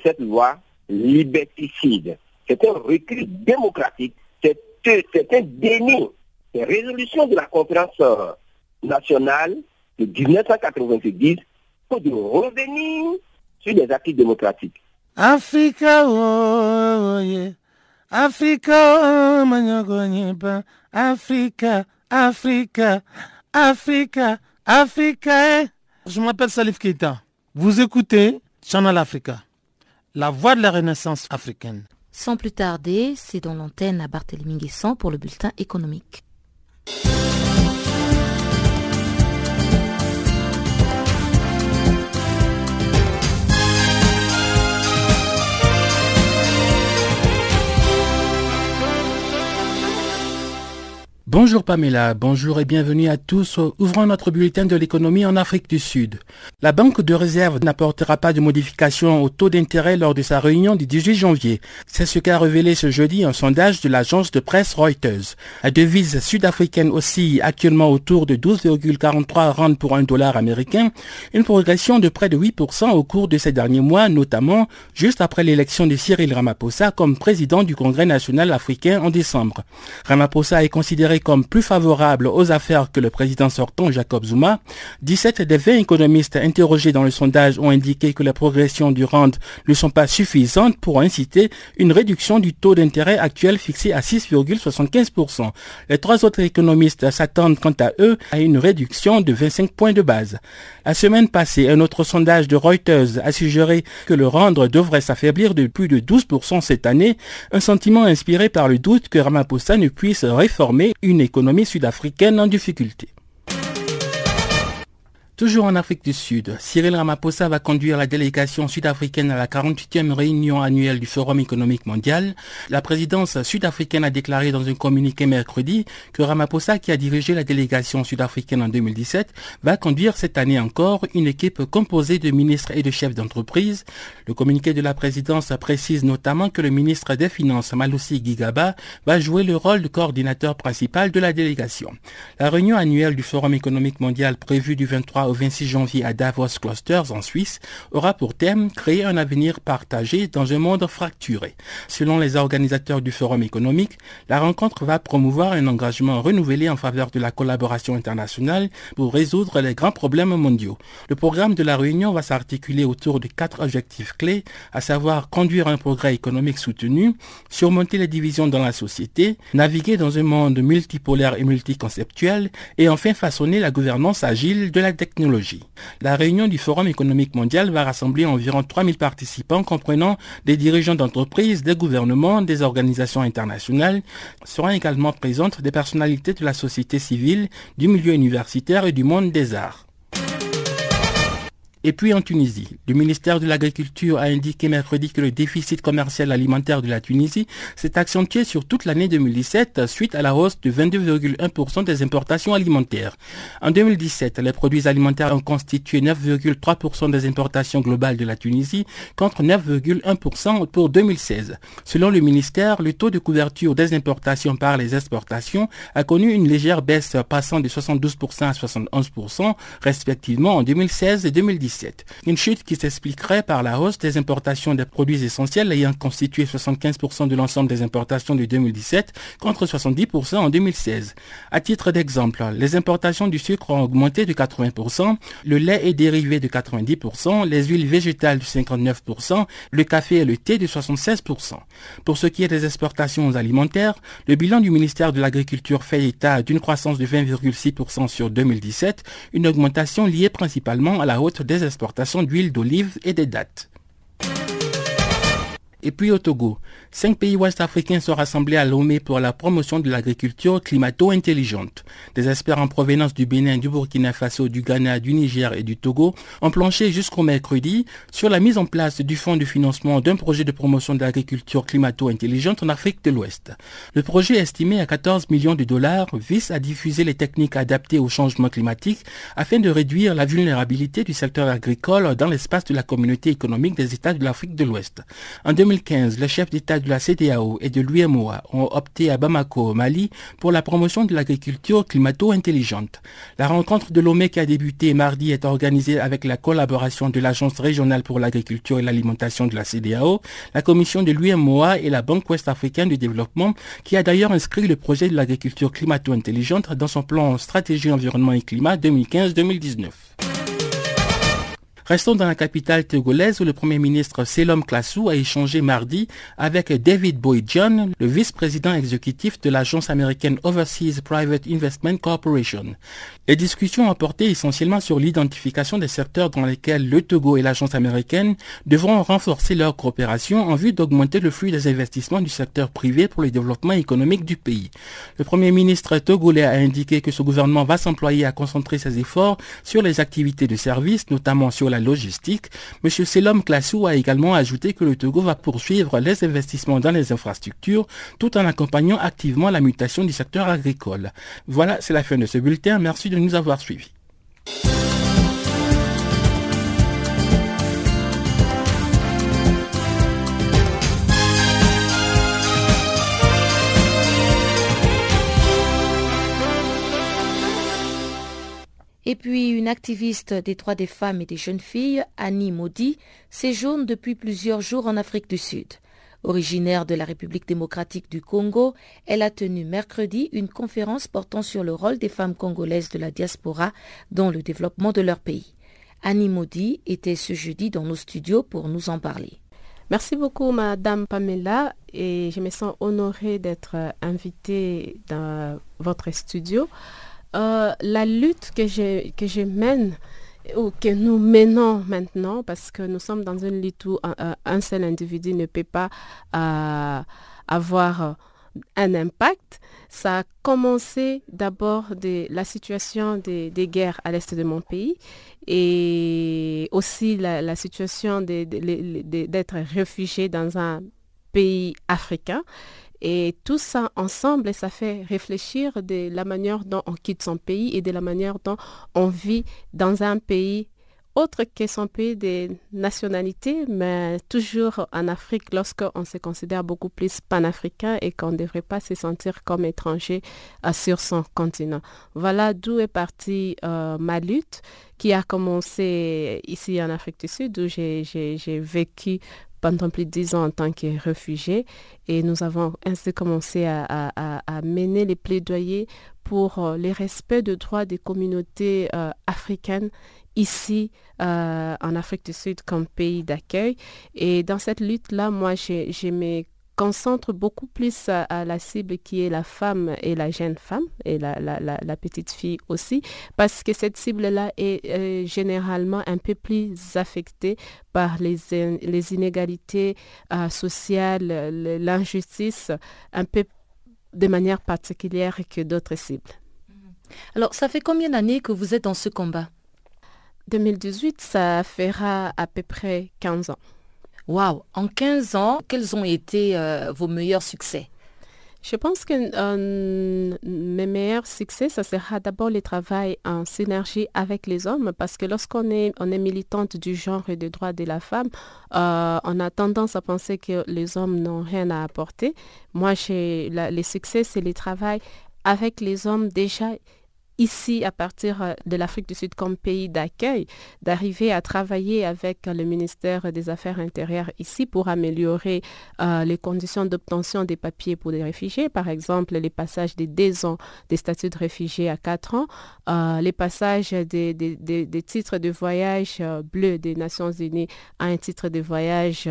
cette loi liberticide. C'est un recul démocratique, c'est un déni des résolutions de la conférence euh, nationale de 1990 pour de revenir sur les acquis démocratiques. Africa, oh, yeah. Africa, oh, Africa, Africa, Africa, Africa. Je m'appelle Salif Keita. Vous écoutez Channel Africa, la voix de la renaissance africaine. Sans plus tarder, c'est dans l'antenne à Barthélemy Guessant pour le bulletin économique. Bonjour Pamela, bonjour et bienvenue à tous. Ouvrons notre bulletin de l'économie en Afrique du Sud. La Banque de réserve n'apportera pas de modification au taux d'intérêt lors de sa réunion du 18 janvier. C'est ce qu'a révélé ce jeudi un sondage de l'agence de presse Reuters. La devise sud-africaine oscille actuellement autour de 12,43 rand pour un dollar américain, une progression de près de 8% au cours de ces derniers mois, notamment juste après l'élection de Cyril Ramaphosa comme président du Congrès national africain en décembre. Ramaphosa est considéré comme plus favorable aux affaires que le président sortant Jacob Zuma. 17 des 20 économistes interrogés dans le sondage ont indiqué que les progressions du rand ne sont pas suffisantes pour inciter une réduction du taux d'intérêt actuel fixé à 6,75%. Les trois autres économistes s'attendent quant à eux à une réduction de 25 points de base. La semaine passée, un autre sondage de Reuters a suggéré que le rand devrait s'affaiblir de plus de 12% cette année, un sentiment inspiré par le doute que Ramaphosa ne puisse réformer une économie sud-africaine en difficulté. Toujours en Afrique du Sud, Cyril Ramaphosa va conduire la délégation sud-africaine à la 48e réunion annuelle du Forum économique mondial. La présidence sud-africaine a déclaré dans un communiqué mercredi que Ramaphosa, qui a dirigé la délégation sud-africaine en 2017, va conduire cette année encore une équipe composée de ministres et de chefs d'entreprise. Le communiqué de la présidence précise notamment que le ministre des Finances, Malusi Gigaba, va jouer le rôle de coordinateur principal de la délégation. La réunion annuelle du Forum économique mondial prévue du 23 au 26 janvier à Davos Clusters en Suisse aura pour thème créer un avenir partagé dans un monde fracturé. Selon les organisateurs du forum économique, la rencontre va promouvoir un engagement renouvelé en faveur de la collaboration internationale pour résoudre les grands problèmes mondiaux. Le programme de la réunion va s'articuler autour de quatre objectifs clés, à savoir conduire un progrès économique soutenu, surmonter les divisions dans la société, naviguer dans un monde multipolaire et multiconceptuel, et enfin façonner la gouvernance agile de la technologie la réunion du Forum économique mondial va rassembler environ 3000 participants comprenant des dirigeants d'entreprises, des gouvernements, des organisations internationales. Seront également présentes des personnalités de la société civile, du milieu universitaire et du monde des arts. Et puis en Tunisie, le ministère de l'Agriculture a indiqué mercredi que le déficit commercial alimentaire de la Tunisie s'est accentué sur toute l'année 2017 suite à la hausse de 22,1% des importations alimentaires. En 2017, les produits alimentaires ont constitué 9,3% des importations globales de la Tunisie contre 9,1% pour 2016. Selon le ministère, le taux de couverture des importations par les exportations a connu une légère baisse passant de 72% à 71% respectivement en 2016 et 2017. Une chute qui s'expliquerait par la hausse des importations des produits essentiels ayant constitué 75% de l'ensemble des importations de 2017 contre 70% en 2016. À titre d'exemple, les importations du sucre ont augmenté de 80%, le lait et dérivé de 90%, les huiles végétales de 59%, le café et le thé de 76%. Pour ce qui est des exportations alimentaires, le bilan du ministère de l'Agriculture fait état d'une croissance de 20,6% sur 2017, une augmentation liée principalement à la hausse des exportations d'huile d'olive et des dattes. Et puis au Togo, cinq pays ouest-africains sont rassemblés à Lomé pour la promotion de l'agriculture climato-intelligente. Des experts en provenance du Bénin, du Burkina Faso, du Ghana, du Niger et du Togo ont planché jusqu'au mercredi sur la mise en place du fonds de financement d'un projet de promotion de l'agriculture climato-intelligente en Afrique de l'Ouest. Le projet estimé à 14 millions de dollars vise à diffuser les techniques adaptées au changement climatique afin de réduire la vulnérabilité du secteur agricole dans l'espace de la communauté économique des États de l'Afrique de l'Ouest. En 2015, le chef d'État de la CDAO et de l'UMOA ont opté à Bamako, au Mali, pour la promotion de l'agriculture climato-intelligente. La rencontre de Lomé qui a débuté mardi est organisée avec la collaboration de l'Agence régionale pour l'agriculture et l'alimentation de la CDAO, la commission de l'UMOA et la Banque ouest-africaine de développement qui a d'ailleurs inscrit le projet de l'agriculture climato-intelligente dans son plan stratégie environnement et climat 2015-2019. Restons dans la capitale togolaise où le Premier ministre Selom Klassou a échangé mardi avec David Boyd John, le vice-président exécutif de l'agence américaine Overseas Private Investment Corporation. Les discussions ont porté essentiellement sur l'identification des secteurs dans lesquels le Togo et l'agence américaine devront renforcer leur coopération en vue d'augmenter le flux des investissements du secteur privé pour le développement économique du pays. Le Premier ministre togolais a indiqué que ce gouvernement va s'employer à concentrer ses efforts sur les activités de service, notamment sur la logistique, M. Selom Klassou a également ajouté que le Togo va poursuivre les investissements dans les infrastructures tout en accompagnant activement la mutation du secteur agricole. Voilà, c'est la fin de ce bulletin. Merci de nous avoir suivis. Et puis une activiste des droits des femmes et des jeunes filles, Annie Maudit, séjourne depuis plusieurs jours en Afrique du Sud. Originaire de la République démocratique du Congo, elle a tenu mercredi une conférence portant sur le rôle des femmes congolaises de la diaspora dans le développement de leur pays. Annie Maudit était ce jeudi dans nos studios pour nous en parler. Merci beaucoup, Madame Pamela, et je me sens honorée d'être invitée dans votre studio. Euh, la lutte que je, que je mène ou que nous menons maintenant, parce que nous sommes dans une lutte où un, seul individu ne peut pas euh, avoir un impact. Ça a commencé d'abord de la situation des, guerres à l'est de mon pays et aussi la, situation d'être réfugié dans un pays africain. Et tout ça ensemble, ça fait réfléchir de la manière dont on quitte son pays et de la manière dont on vit dans un pays autre que son pays de nationalité, mais toujours en Afrique lorsqu'on se considère beaucoup plus panafricain et qu'on ne devrait pas se sentir comme étranger euh, sur son continent. Voilà d'où est partie euh, ma lutte qui a commencé ici en Afrique du Sud où j'ai vécu pendant plus de dix ans en tant que réfugié. Et nous avons ainsi commencé à, mener les plaidoyers pour euh, le respect des droits des communautés euh, africaines ici euh, en Afrique du Sud comme pays d'accueil. Et dans cette lutte-là, moi, j'ai mes concentre beaucoup plus à, la cible qui est la femme et la jeune femme et la, petite fille aussi, parce que cette cible-là est généralement un peu plus affectée par les, les inégalités euh, sociales, l'injustice, un peu de manière particulière que d'autres cibles. Alors, ça fait combien d'années que vous êtes dans ce combat? 2018, ça fera à peu près 15 ans. Waouh En 15 ans, quels ont été euh, vos meilleurs succès? Je pense que euh, mes meilleurs succès, ça sera d'abord le travail en synergie avec les hommes, parce que lorsqu'on est, militante du genre et des droits de la femme, euh, on a tendance à penser que les hommes n'ont rien à apporter. Moi, j'ai les succès, c'est le travail avec les hommes déjà ici à partir euh, de l'Afrique du Sud comme pays d'accueil, d'arriver à travailler avec le ministère des Affaires intérieures ici pour améliorer euh, les conditions d'obtention des papiers pour les réfugiés, par exemple les passages des deux ans des statuts de réfugiés à quatre ans, euh, les passages des, titres de voyage bleus des Nations Unies à un titre de voyage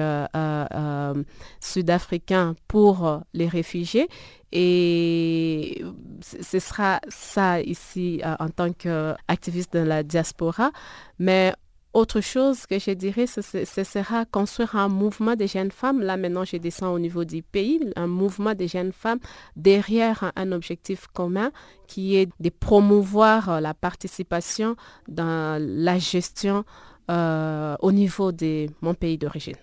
sud-africain pour les réfugiés et ce sera ça ici euh, en tant qu'activiste de la diaspora. Mais autre chose que je dirais, ce, sera construire un mouvement des jeunes femmes. Là, maintenant, je descends au niveau du pays, un mouvement des jeunes femmes derrière un objectif commun qui est de promouvoir euh, la participation dans la gestion euh, au niveau de mon pays d'origine.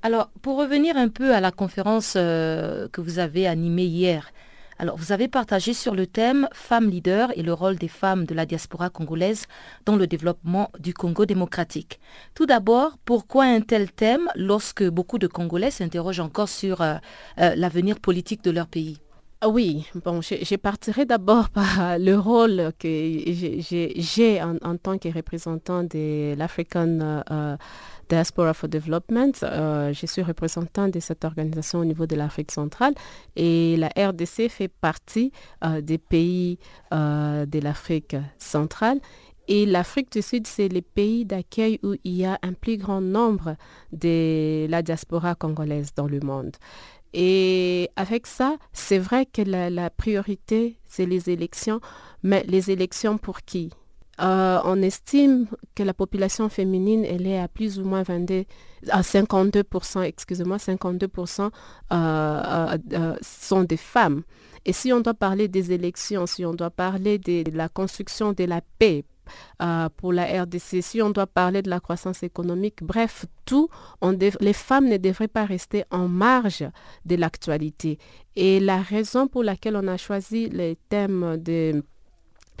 Alors, pour revenir un peu à la conférence euh, que vous avez animée hier Alors, vous avez partagé sur le thème Femmes leaders et le rôle des femmes de la diaspora congolaise dans le développement du Congo démocratique. Tout d'abord, pourquoi un tel thème lorsque beaucoup de Congolais s'interrogent encore sur euh, euh, l'avenir politique de leur pays? Ah oui, bon, je, partirai d'abord [laughs] par le rôle que j'ai en, tant que représentant de l'African Diaspora for Development. Euh, je suis représentant de cette organisation au niveau de l'Afrique centrale et la RDC fait partie euh, des pays de l'Afrique centrale. Et l'Afrique du Sud, c'est les pays d'accueil où il y a un plus grand nombre de la diaspora congolaise dans le monde. Et avec ça, c'est vrai que la, priorité, c'est les élections, mais les élections pour qui? Euh, on estime que la population féminine, elle est à plus ou moins 22, à 52%, excusez-moi, 52% euh, euh, sont des femmes. Et si on doit parler des élections, si on doit parler de la construction de la paix, pour la RDC, si on doit parler de la croissance économique, bref, tout, les femmes ne devraient pas rester en marge de l'actualité. Et la raison pour laquelle on a choisi les thèmes de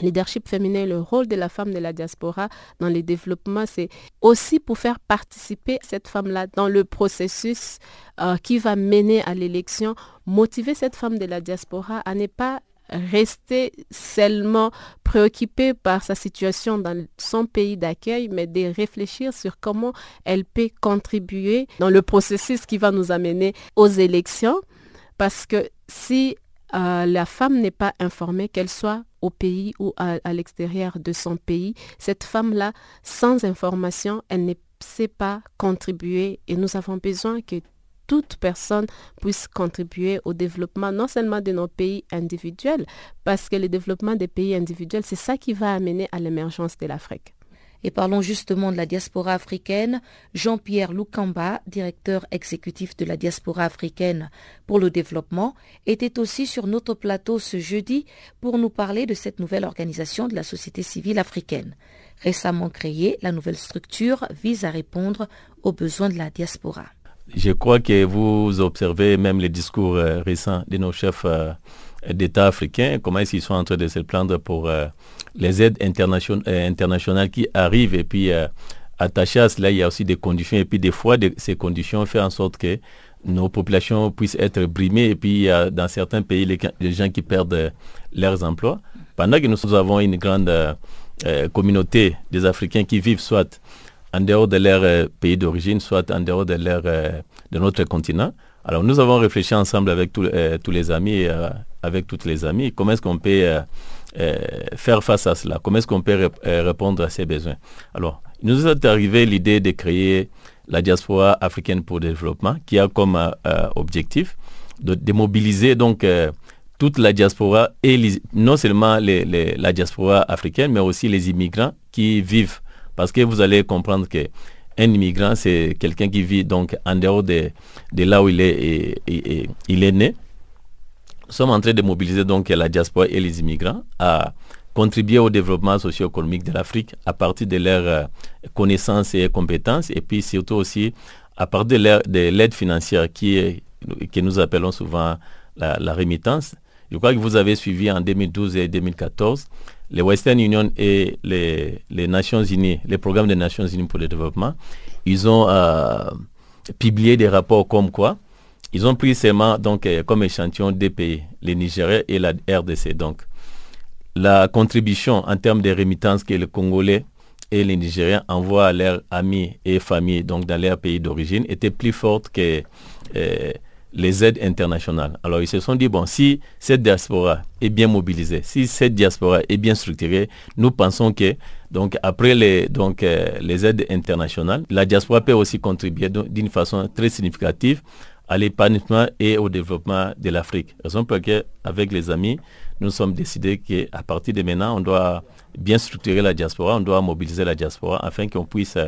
leadership féminin, le rôle de la femme de la diaspora dans le développement, c'est aussi pour faire participer cette femme-là dans le processus euh, qui va mener à l'élection, motiver cette femme de la diaspora à ne pas rester seulement préoccupée par sa situation dans son pays d'accueil, mais de réfléchir sur comment elle peut contribuer dans le processus qui va nous amener aux élections. Parce que si euh, la femme n'est pas informée, qu'elle soit au pays ou à, à l'extérieur de son pays, cette femme-là, sans information, elle ne sait pas contribuer et nous avons besoin que toute personne puisse contribuer au développement non seulement de nos pays individuels, parce que le développement des pays individuels, c'est ça qui va amener à l'émergence de l'Afrique. Et parlons justement de la diaspora africaine. Jean-Pierre Lukamba, directeur exécutif de la diaspora africaine pour le développement, était aussi sur notre plateau ce jeudi pour nous parler de cette nouvelle organisation de la société civile africaine. Récemment créée, la nouvelle structure vise à répondre aux besoins de la diaspora je crois que vous observez même les discours euh, récents de nos chefs euh, d'État africains, comment ils sont en train de se plaindre pour euh, les aides internationales qui arrivent et puis attaché à cela, il y a aussi des conditions et puis des fois ces conditions font en sorte que nos populations puissent être brimées et puis a dans certains pays les, gens qui perdent leurs emplois. Pendant que nous avons une grande communauté des Africains qui vivent soit en dehors de leur euh, pays d'origine, soit en dehors de, leur, euh, de notre continent. Alors nous avons réfléchi ensemble avec euh, tous les amis, avec toutes les amies, comment est-ce qu'on peut faire face à cela, comment est-ce qu'on peut répondre à ces besoins? Alors, il nous est arrivé l'idée de créer la diaspora africaine pour le développement, qui a comme objectif de, mobiliser donc toute la diaspora et non seulement la diaspora africaine, mais aussi les immigrants qui vivent parce que vous allez comprendre que un immigrant, c'est quelqu'un qui vit donc en dehors de, là où il est né. Sommes en train de mobiliser donc la diaspora et les immigrants à contribuer au développement socio-économique de l'Afrique à partir de leurs euh, connaissances et compétences et puis surtout aussi à partir de l'aide financière qui que nous appelons souvent la, la rémittance. Je crois que vous avez suivi en 2012 et 2014 les Western Union et les, Nations Unies, les programmes des Nations Unies pour le développement, ils ont euh, publié des rapports comme quoi ils ont pris seulement donc, euh, comme échantillon des pays, les Nigériens et la RDC. Donc, la contribution en termes de rémittances que les Congolais et les Nigériens envoient à leurs amis et familles donc dans leur pays d'origine était plus forte que euh, les aides internationales. Alors ils se sont dit, bon, si cette diaspora est bien mobilisée, si cette diaspora est bien structurée, nous pensons que, donc après les, donc, euh, les aides internationales, la diaspora peut aussi contribuer d'une façon très significative à l'épanouissement et au développement de l'Afrique. Raison pour laquelle, avec les amis, nous sommes décidés qu'à partir de maintenant, on doit bien structurer la diaspora, on doit mobiliser la diaspora afin qu'on puisse euh,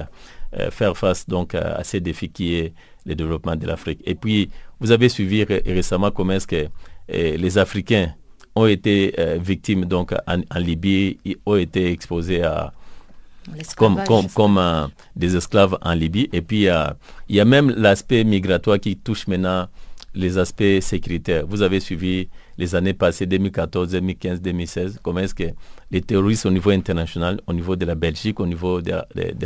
euh, faire face donc à ces défis qui est le développement de l'Afrique. Et puis, vous avez suivi récemment comment est-ce que eh, les Africains ont été euh, victimes donc en, Libye, ont été exposés à comme, comme, euh, des esclaves en Libye. Et puis il y a même l'aspect migratoire qui touche maintenant les aspects sécuritaires. Vous avez suivi les années passées, 2014, 2015, 2016, comment est-ce que les terroristes au niveau international, au niveau de la Belgique, au niveau de,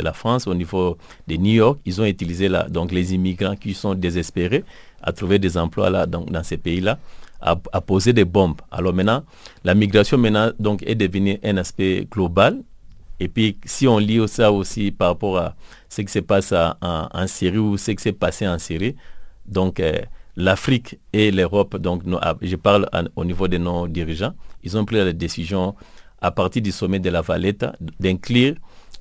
la France, au niveau de New York, ils ont utilisé donc les immigrants qui sont désespérés à trouver des emplois là, donc, dans ces pays-là, à, poser des bombes. Alors maintenant, la migration maintenant donc, est devenue un aspect global. Et puis, si on lit ça aussi par rapport à ce qui se passe en, Syrie ou ce qui s'est passé en Syrie, donc euh, l'Afrique et l'Europe, donc ah, je parle au niveau de nos dirigeants, ils ont pris la décision à partir du sommet de la Valletta d'inclure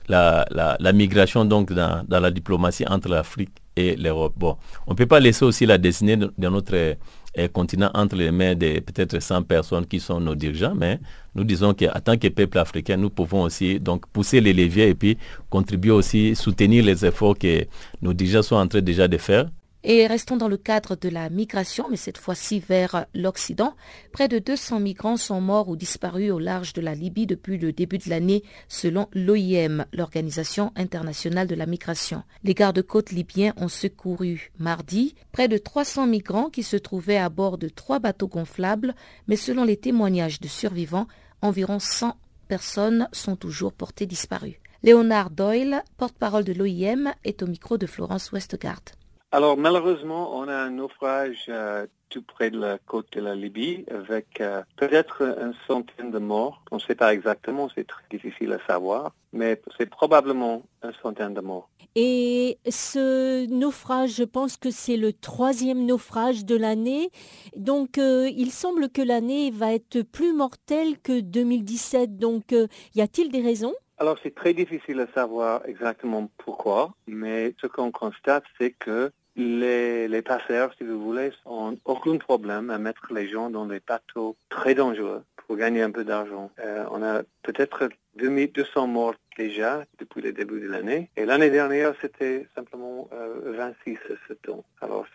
la, migration donc dans, la diplomatie entre l'Afrique et l'Europe. Bon, on ne peut pas laisser aussi la destinée de, notre euh, continent entre les mains de peut-être 100 personnes qui sont nos dirigeants, mais nous disons qu'en tant que peuple africain, nous pouvons aussi donc pousser les leviers et puis contribuer aussi, soutenir les efforts que nos dirigeants sont en train déjà de faire et restons dans le cadre de la migration, mais cette fois-ci vers l'Occident. Près de 200 migrants sont morts ou disparus au large de la Libye depuis le début de l'année, selon l'OIM, l'Organisation internationale de la migration. Les gardes-côtes libyens ont secouru mardi près de 300 migrants qui se trouvaient à bord de trois bateaux gonflables, mais selon les témoignages de survivants, environ 100 personnes sont toujours portées disparues. Léonard Doyle, porte-parole de l'OIM, est au micro de Florence Westgard. Alors malheureusement, on a un naufrage euh, tout près de la côte de la Libye avec euh, peut-être une centaine de morts. On ne sait pas exactement, c'est très difficile à savoir, mais c'est probablement une centaine de morts. Et ce naufrage, je pense que c'est le troisième naufrage de l'année. Donc euh, il semble que l'année va être plus mortelle que 2017. Donc y a-t-il des raisons? Alors c'est très difficile à savoir exactement pourquoi, mais ce qu'on constate, c'est que les, les passeurs, si vous voulez, ont aucun problème à mettre les gens dans des bateaux très dangereux pour gagner un peu d'argent. Euh, on a peut-être 2200 morts déjà depuis le début de l'année. Et l'année dernière, c'était simplement 26 euh, ce temps. Alors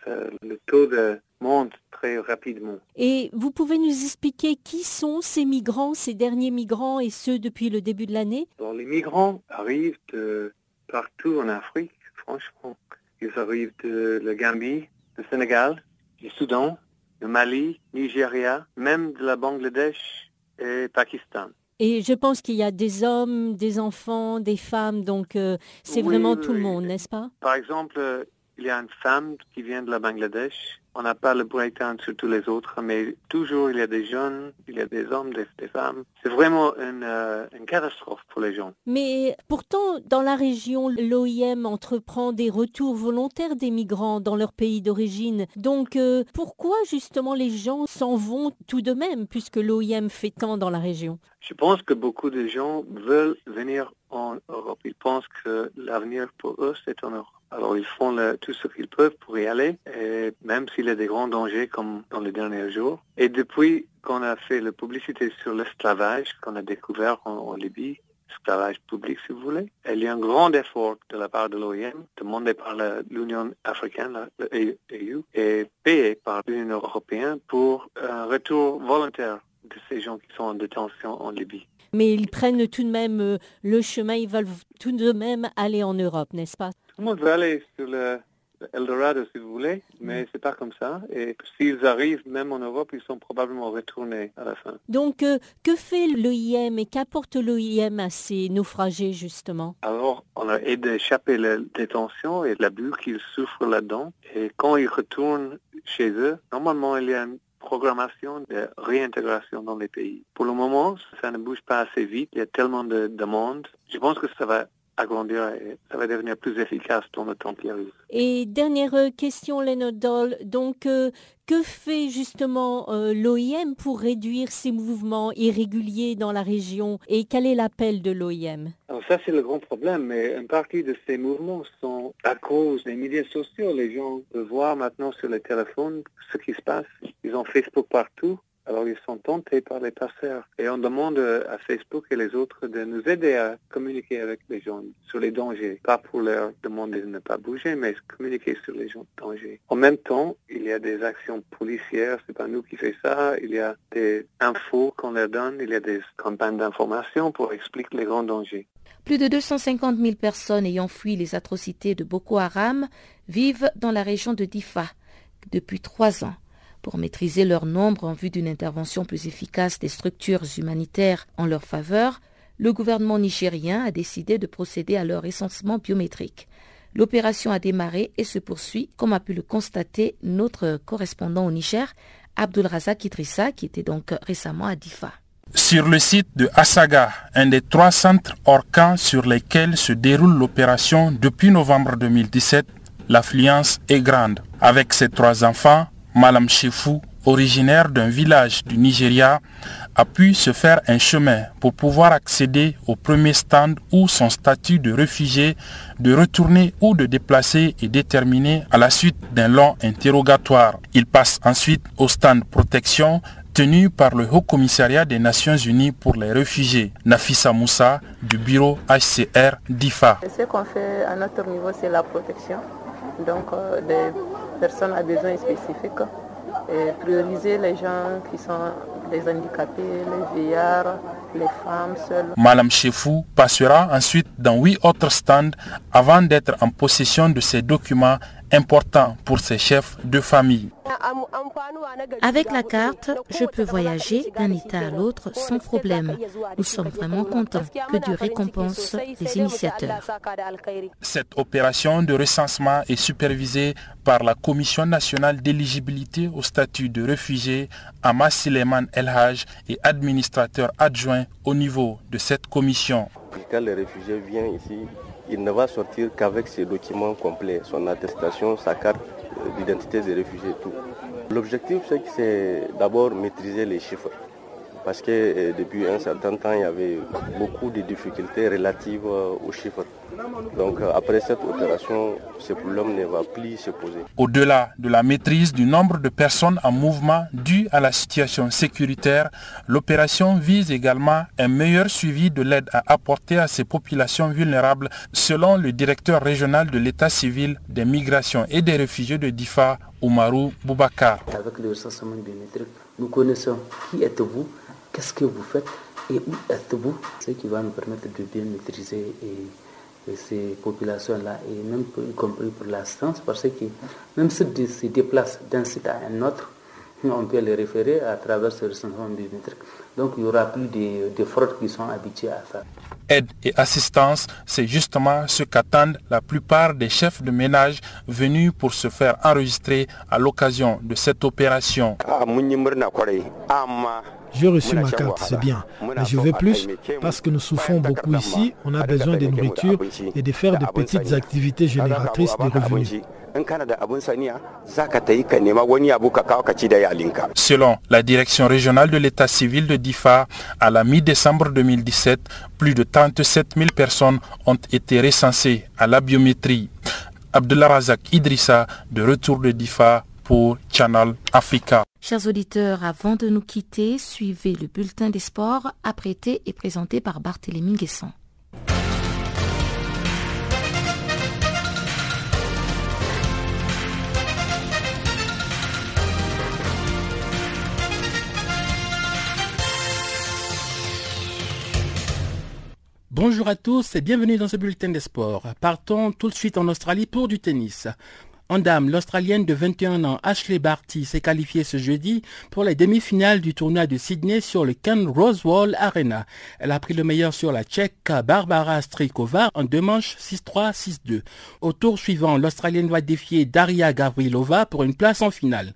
le taux de monte très rapidement. Et vous pouvez nous expliquer qui sont ces migrants, ces derniers migrants et ceux depuis le début de l'année? Les migrants arrivent de partout en Afrique, franchement. Ils arrivent de la Gambie, du Sénégal, du Soudan, du Mali, Nigeria, même de la Bangladesh et Pakistan. Et je pense qu'il y a des hommes, des enfants, des femmes, donc euh, c'est vraiment tout le monde, n'est-ce pas? Par exemple, euh, il y a une femme qui vient de la Bangladesh on n'a pas le breakdown sur tous les autres, mais toujours il y a des jeunes, il y a des hommes, des, femmes. C'est vraiment euh, une, catastrophe pour les gens. Mais pourtant, dans la région, l'OIM entreprend des retours volontaires des migrants dans leur pays d'origine. Donc euh, pourquoi justement les gens s'en vont tout de même, puisque l'OIM fait tant dans la région? Je pense que beaucoup de gens veulent venir en Europe. Ils pensent que l'avenir pour eux, c'est en Europe. Alors ils font tout ce qu'ils peuvent pour y aller, même s'il y a des grands dangers comme dans les derniers jours. Et depuis qu'on a fait la publicité sur l'esclavage qu'on a découvert en, Libye, esclavage public si vous voulez, il y a un grand effort de la part de l'OIM, demandé par l'Union africaine, l'EU, et payé par l'Union européenne pour un retour volontaire de ces gens qui sont en détention en Libye mais ils prennent tout de même euh, le chemin, ils veulent tout de même aller en Europe, n'est-ce pas? Tout le monde veut aller sur le Eldorado si vous voulez, mais mm. c'est pas comme ça. Et s'ils arrivent même en Europe, ils sont probablement retournés à la fin. Donc, euh, que fait l'OIM et qu'apporte l'OIM à ces naufragés justement? Alors, on a aidé à échapper la détention et l'abus qu'ils souffrent là-dedans. Et quand ils retournent chez eux, normalement, il y a une programmation de réintégration dans les pays. Pour le moment, ça ne bouge pas assez vite. Il y a tellement de demandes. Je pense que ça va agrandir et ça va devenir plus efficace dans le temps qui arrive. Et dernière question, Leonard Doll. Donc, euh, que fait justement euh, l'OIM pour réduire ces mouvements irréguliers dans la région et quel est l'appel de l'OIM Alors ça, c'est le grand problème, mais une partie de ces mouvements sont à cause des médias sociaux. Les gens peuvent voir maintenant sur les téléphones ce qui se passe. Ils ont Facebook partout. Alors ils sont tentés par les passeurs. Et on demande à Facebook et les autres de nous aider à communiquer avec les gens sur les dangers. Pas pour leur demander de ne pas bouger, mais communiquer sur les dangers. En même temps, il y a des actions policières, c'est pas nous qui fait ça. Il y a des infos qu'on leur donne, il y a des campagnes d'information pour expliquer les grands dangers. Plus de 250 000 personnes ayant fui les atrocités de Boko Haram vivent dans la région de Difa depuis trois ans. Pour maîtriser leur nombre en vue d'une intervention plus efficace des structures humanitaires en leur faveur, le gouvernement nigérien a décidé de procéder à leur recensement biométrique. L'opération a démarré et se poursuit, comme a pu le constater notre correspondant au Niger, Abdul Razak Idrissa, qui était donc récemment à Difa. Sur le site de Asaga, un des trois centres Orcan sur lesquels se déroule l'opération depuis novembre 2017, l'affluence est grande. Avec ses trois enfants, Malam Chefou, originaire d'un village du Nigeria, a pu se faire un chemin pour pouvoir accéder au premier stand où son statut de réfugié, de retourner ou de déplacer est déterminé à la suite d'un long interrogatoire. Il passe ensuite au stand protection tenu par le Haut Commissariat des Nations Unies pour les réfugiés, Nafisa Moussa, du bureau HCR d'IFA. Ce qu'on fait à notre niveau, c'est la protection euh, personnes à besoins spécifiques et prioriser les gens qui sont les handicapés, les vieillards, les femmes seules. Madame Chefou passera ensuite dans huit autres stands avant d'être en possession de ces documents importants pour ses chefs de famille. Avec la carte, je peux voyager d'un État à l'autre sans problème. Nous sommes vraiment contents. Que Dieu récompense les initiateurs. Cette opération de recensement est supervisée par la Commission nationale d'éligibilité au statut de réfugié, Amas Sileman El Haj, et administrateur adjoint au niveau de cette commission. Quand le réfugié vient ici, il ne va sortir qu'avec ses documents complets, son attestation, sa carte d'identité des réfugiés tout. L'objectif, c'est d'abord maîtriser les chiffres. Parce que euh, depuis un certain temps, il y avait beaucoup de difficultés relatives euh, aux chiffres. Donc euh, après cette opération, ce problème ne va plus se poser. Au-delà de la maîtrise du nombre de personnes en mouvement dû à la situation sécuritaire, l'opération vise également un meilleur suivi de l'aide à apporter à ces populations vulnérables, selon le directeur régional de l'état civil des migrations et des réfugiés de Difa, Oumarou Boubacar. Avec le recensement biométrique, nous connaissons qui êtes-vous, qu'est-ce que vous faites et où êtes-vous, ce qui va nous permettre de bien maîtriser ces populations-là, et même y compris pour la science, parce que même s'ils se déplacent d'un site à un autre, [laughs] on peut les référer à travers ce recensement biométrique. Donc il n'y aura plus de, de fraudes qui sont habitués à faire. Aide et assistance, c'est justement ce qu'attendent la plupart des chefs de ménage venus pour se faire enregistrer à l'occasion de cette opération. J'ai reçu ma carte, c'est bien. Mais je veux plus parce que nous souffrons beaucoup ici. On a besoin de nourriture et de faire de petites activités génératrices de revenus. Selon la direction régionale de l'état civil de Difa, à la mi-décembre 2017, plus de 37 000 personnes ont été recensées à la biométrie. Abdullah Razak Idrissa, de retour de Difa pour Channel Africa. Chers auditeurs, avant de nous quitter, suivez le bulletin des sports apprêté et présenté par Barthélémy Guesson. Bonjour à tous et bienvenue dans ce bulletin des sports. Partons tout de suite en Australie pour du tennis. En dame, l'Australienne de 21 ans Ashley Barty s'est qualifiée ce jeudi pour les demi-finales du tournoi de Sydney sur le Ken Rosewall Arena. Elle a pris le meilleur sur la Tchèque Barbara Strikova en deux manches 6-3, 6-2. Au tour suivant, l'Australienne va défier Daria Gavrilova pour une place en finale.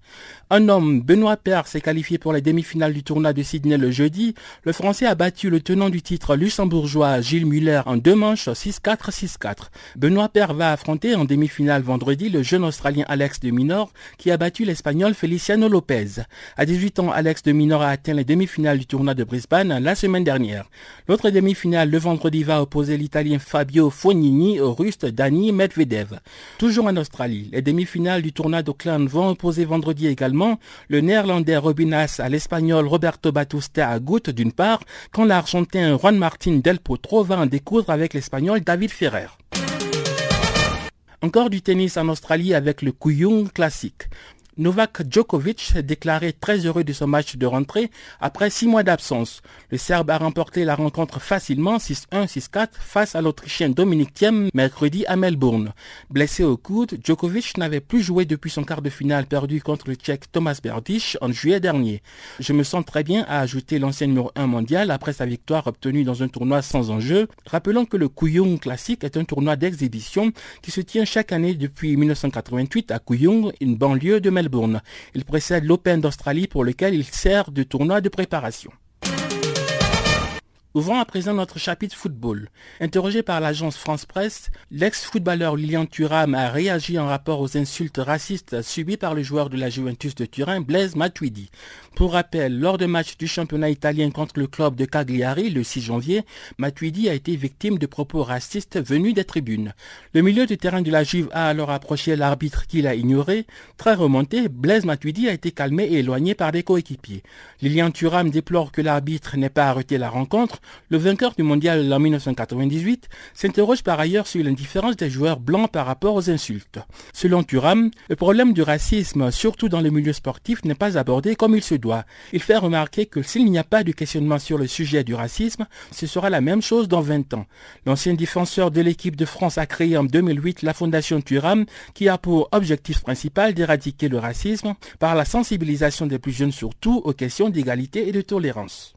Un homme, Benoît Paire, s'est qualifié pour les demi-finales du tournoi de Sydney le jeudi. Le Français a battu le tenant du titre luxembourgeois Gilles Muller en deux manches 6-4, 6-4. Benoît Paire va affronter en demi-finale vendredi le jeune Australien Alex de Minor qui a battu l'Espagnol Feliciano Lopez. À 18 ans, Alex de Minor a atteint les demi-finales du tournoi de Brisbane la semaine dernière. L'autre demi-finale le vendredi va opposer l'Italien Fabio Fognini au Russe Dani Medvedev. Toujours en Australie, les demi-finales du tournoi d'Auckland vont opposer vendredi également le néerlandais Robinas à l'espagnol Roberto Batusta à Goutte d'une part, quand l'argentin Juan Martín Del Potro va en découdre avec l'espagnol David Ferrer. Encore du tennis en Australie avec le Kuyung classique. Novak Djokovic déclaré très heureux de son match de rentrée après six mois d'absence. Le Serbe a remporté la rencontre facilement 6-1, 6-4 face à l'Autrichien Dominic Thiem mercredi à Melbourne. Blessé au coude, Djokovic n'avait plus joué depuis son quart de finale perdu contre le Tchèque Thomas Berdych en juillet dernier. Je me sens très bien, a ajouté l'ancien numéro 1 mondial après sa victoire obtenue dans un tournoi sans enjeu. Rappelons que le Kooyong Classic est un tournoi d'exhibition qui se tient chaque année depuis 1988 à Kooyong, une banlieue de Melbourne. Il précède l'Open d'Australie pour lequel il sert de tournoi de préparation. Ouvrons à présent notre chapitre football. Interrogé par l'agence France Presse, l'ex-footballeur Lilian Thuram a réagi en rapport aux insultes racistes subies par le joueur de la Juventus de Turin, Blaise Matuidi. Pour rappel, lors de match du championnat italien contre le club de Cagliari le 6 janvier, Matuidi a été victime de propos racistes venus des tribunes. Le milieu de terrain de la Juve a alors approché l'arbitre qu'il a ignoré. Très remonté, Blaise Matuidi a été calmé et éloigné par des coéquipiers. Lilian Thuram déplore que l'arbitre n'ait pas arrêté la rencontre. Le vainqueur du mondial en 1998 s'interroge par ailleurs sur l'indifférence des joueurs blancs par rapport aux insultes. Selon Thuram, le problème du racisme, surtout dans le milieu sportif, n'est pas abordé comme il se doit. Il fait remarquer que s'il n'y a pas de questionnement sur le sujet du racisme, ce sera la même chose dans 20 ans. L'ancien défenseur de l'équipe de France a créé en 2008 la Fondation Turam qui a pour objectif principal d'éradiquer le racisme par la sensibilisation des plus jeunes surtout aux questions d'égalité et de tolérance.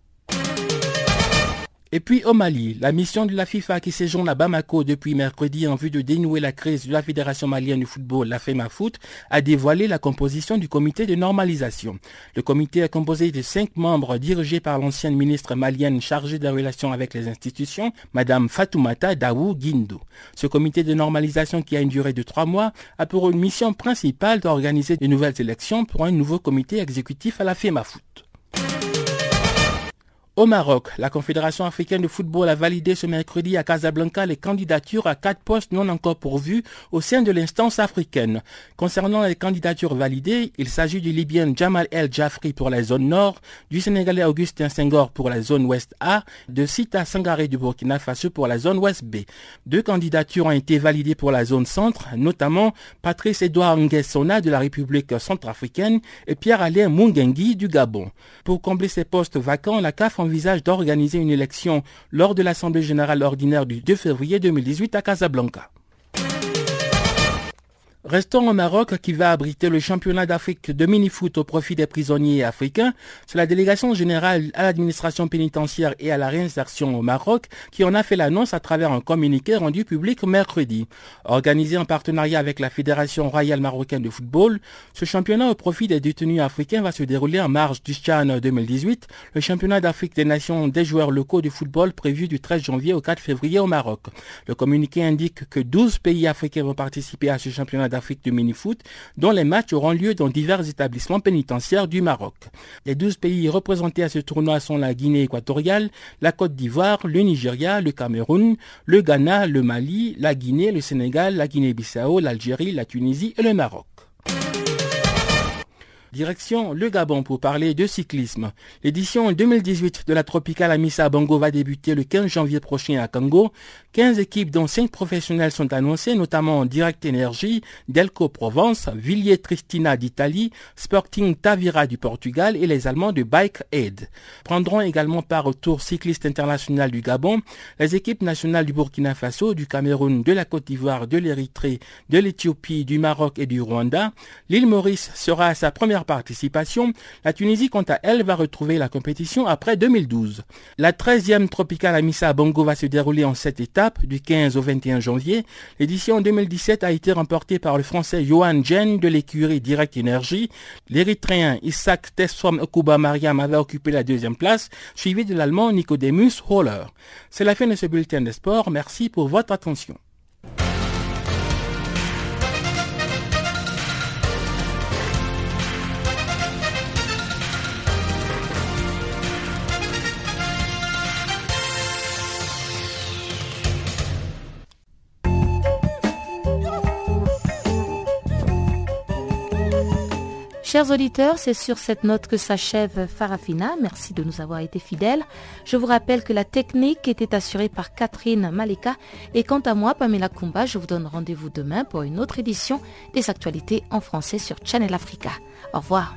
Et puis au Mali, la mission de la FIFA qui séjourne à Bamako depuis mercredi en vue de dénouer la crise de la Fédération malienne de football, la FEMAFOOT, a dévoilé la composition du comité de normalisation. Le comité est composé de cinq membres dirigés par l'ancienne ministre malienne chargée des relations avec les institutions, Madame Fatoumata Daou Guindo. Ce comité de normalisation qui a une durée de trois mois a pour mission principale d'organiser de nouvelles élections pour un nouveau comité exécutif à la FEMAFOOT. Au Maroc, la Confédération africaine de football a validé ce mercredi à Casablanca les candidatures à quatre postes non encore pourvus au sein de l'instance africaine. Concernant les candidatures validées, il s'agit du Libyen Jamal El Jafri pour la zone nord, du Sénégalais Augustin Senghor pour la zone ouest A, de Sita Sangaré du Burkina Faso pour la zone ouest B. Deux candidatures ont été validées pour la zone centre, notamment Patrice Edouard Nguessona de la République centrafricaine et Pierre-Alain Mungengi du Gabon. Pour combler ces postes vacants, la CAF envisage d'organiser une élection lors de l'Assemblée générale ordinaire du 2 février 2018 à Casablanca. Restons au Maroc qui va abriter le championnat d'Afrique de mini-foot au profit des prisonniers africains. C'est la délégation générale à l'administration pénitentiaire et à la réinsertion au Maroc qui en a fait l'annonce à travers un communiqué rendu public mercredi. Organisé en partenariat avec la Fédération royale marocaine de football, ce championnat au profit des détenus africains va se dérouler en marge du Chan 2018, le championnat d'Afrique des nations des joueurs locaux de football prévu du 13 janvier au 4 février au Maroc. Le communiqué indique que 12 pays africains vont participer à ce championnat d'Afrique de mini-foot, dont les matchs auront lieu dans divers établissements pénitentiaires du Maroc. Les 12 pays représentés à ce tournoi sont la Guinée équatoriale, la Côte d'Ivoire, le Nigeria, le Cameroun, le Ghana, le Mali, la Guinée, le Sénégal, la Guinée-Bissau, l'Algérie, la Tunisie et le Maroc. Direction le Gabon pour parler de cyclisme. L'édition 2018 de la Tropicale Amissa Bongo va débuter le 15 janvier prochain à Congo. 15 équipes dont 5 professionnels sont annoncées, notamment Direct Energy, Delco Provence, Villiers Tristina d'Italie, Sporting Tavira du Portugal et les Allemands de Bike Aid. Prendront également part au Tour cycliste international du Gabon les équipes nationales du Burkina Faso, du Cameroun, de la Côte d'Ivoire, de l'Érythrée, de l'Éthiopie, du Maroc et du Rwanda. L'île Maurice sera sa première participation. La Tunisie, quant à elle, va retrouver la compétition après 2012. La 13e Tropicale Amissa Bongo va se dérouler en 7 étapes du 15 au 21 janvier. L'édition 2017 a été remportée par le français Johan Jen de l'écurie Direct Energy. L'érythréen Isaac Tesfom Okuba Mariam avait occupé la deuxième place, suivi de l'allemand Nicodemus Holler. C'est la fin de ce bulletin de sport. Merci pour votre attention. Chers auditeurs, c'est sur cette note que s'achève Farafina. Merci de nous avoir été fidèles. Je vous rappelle que la technique était assurée par Catherine Maleka. Et quant à moi, Pamela Kumba, je vous donne rendez-vous demain pour une autre édition des actualités en français sur Channel Africa. Au revoir.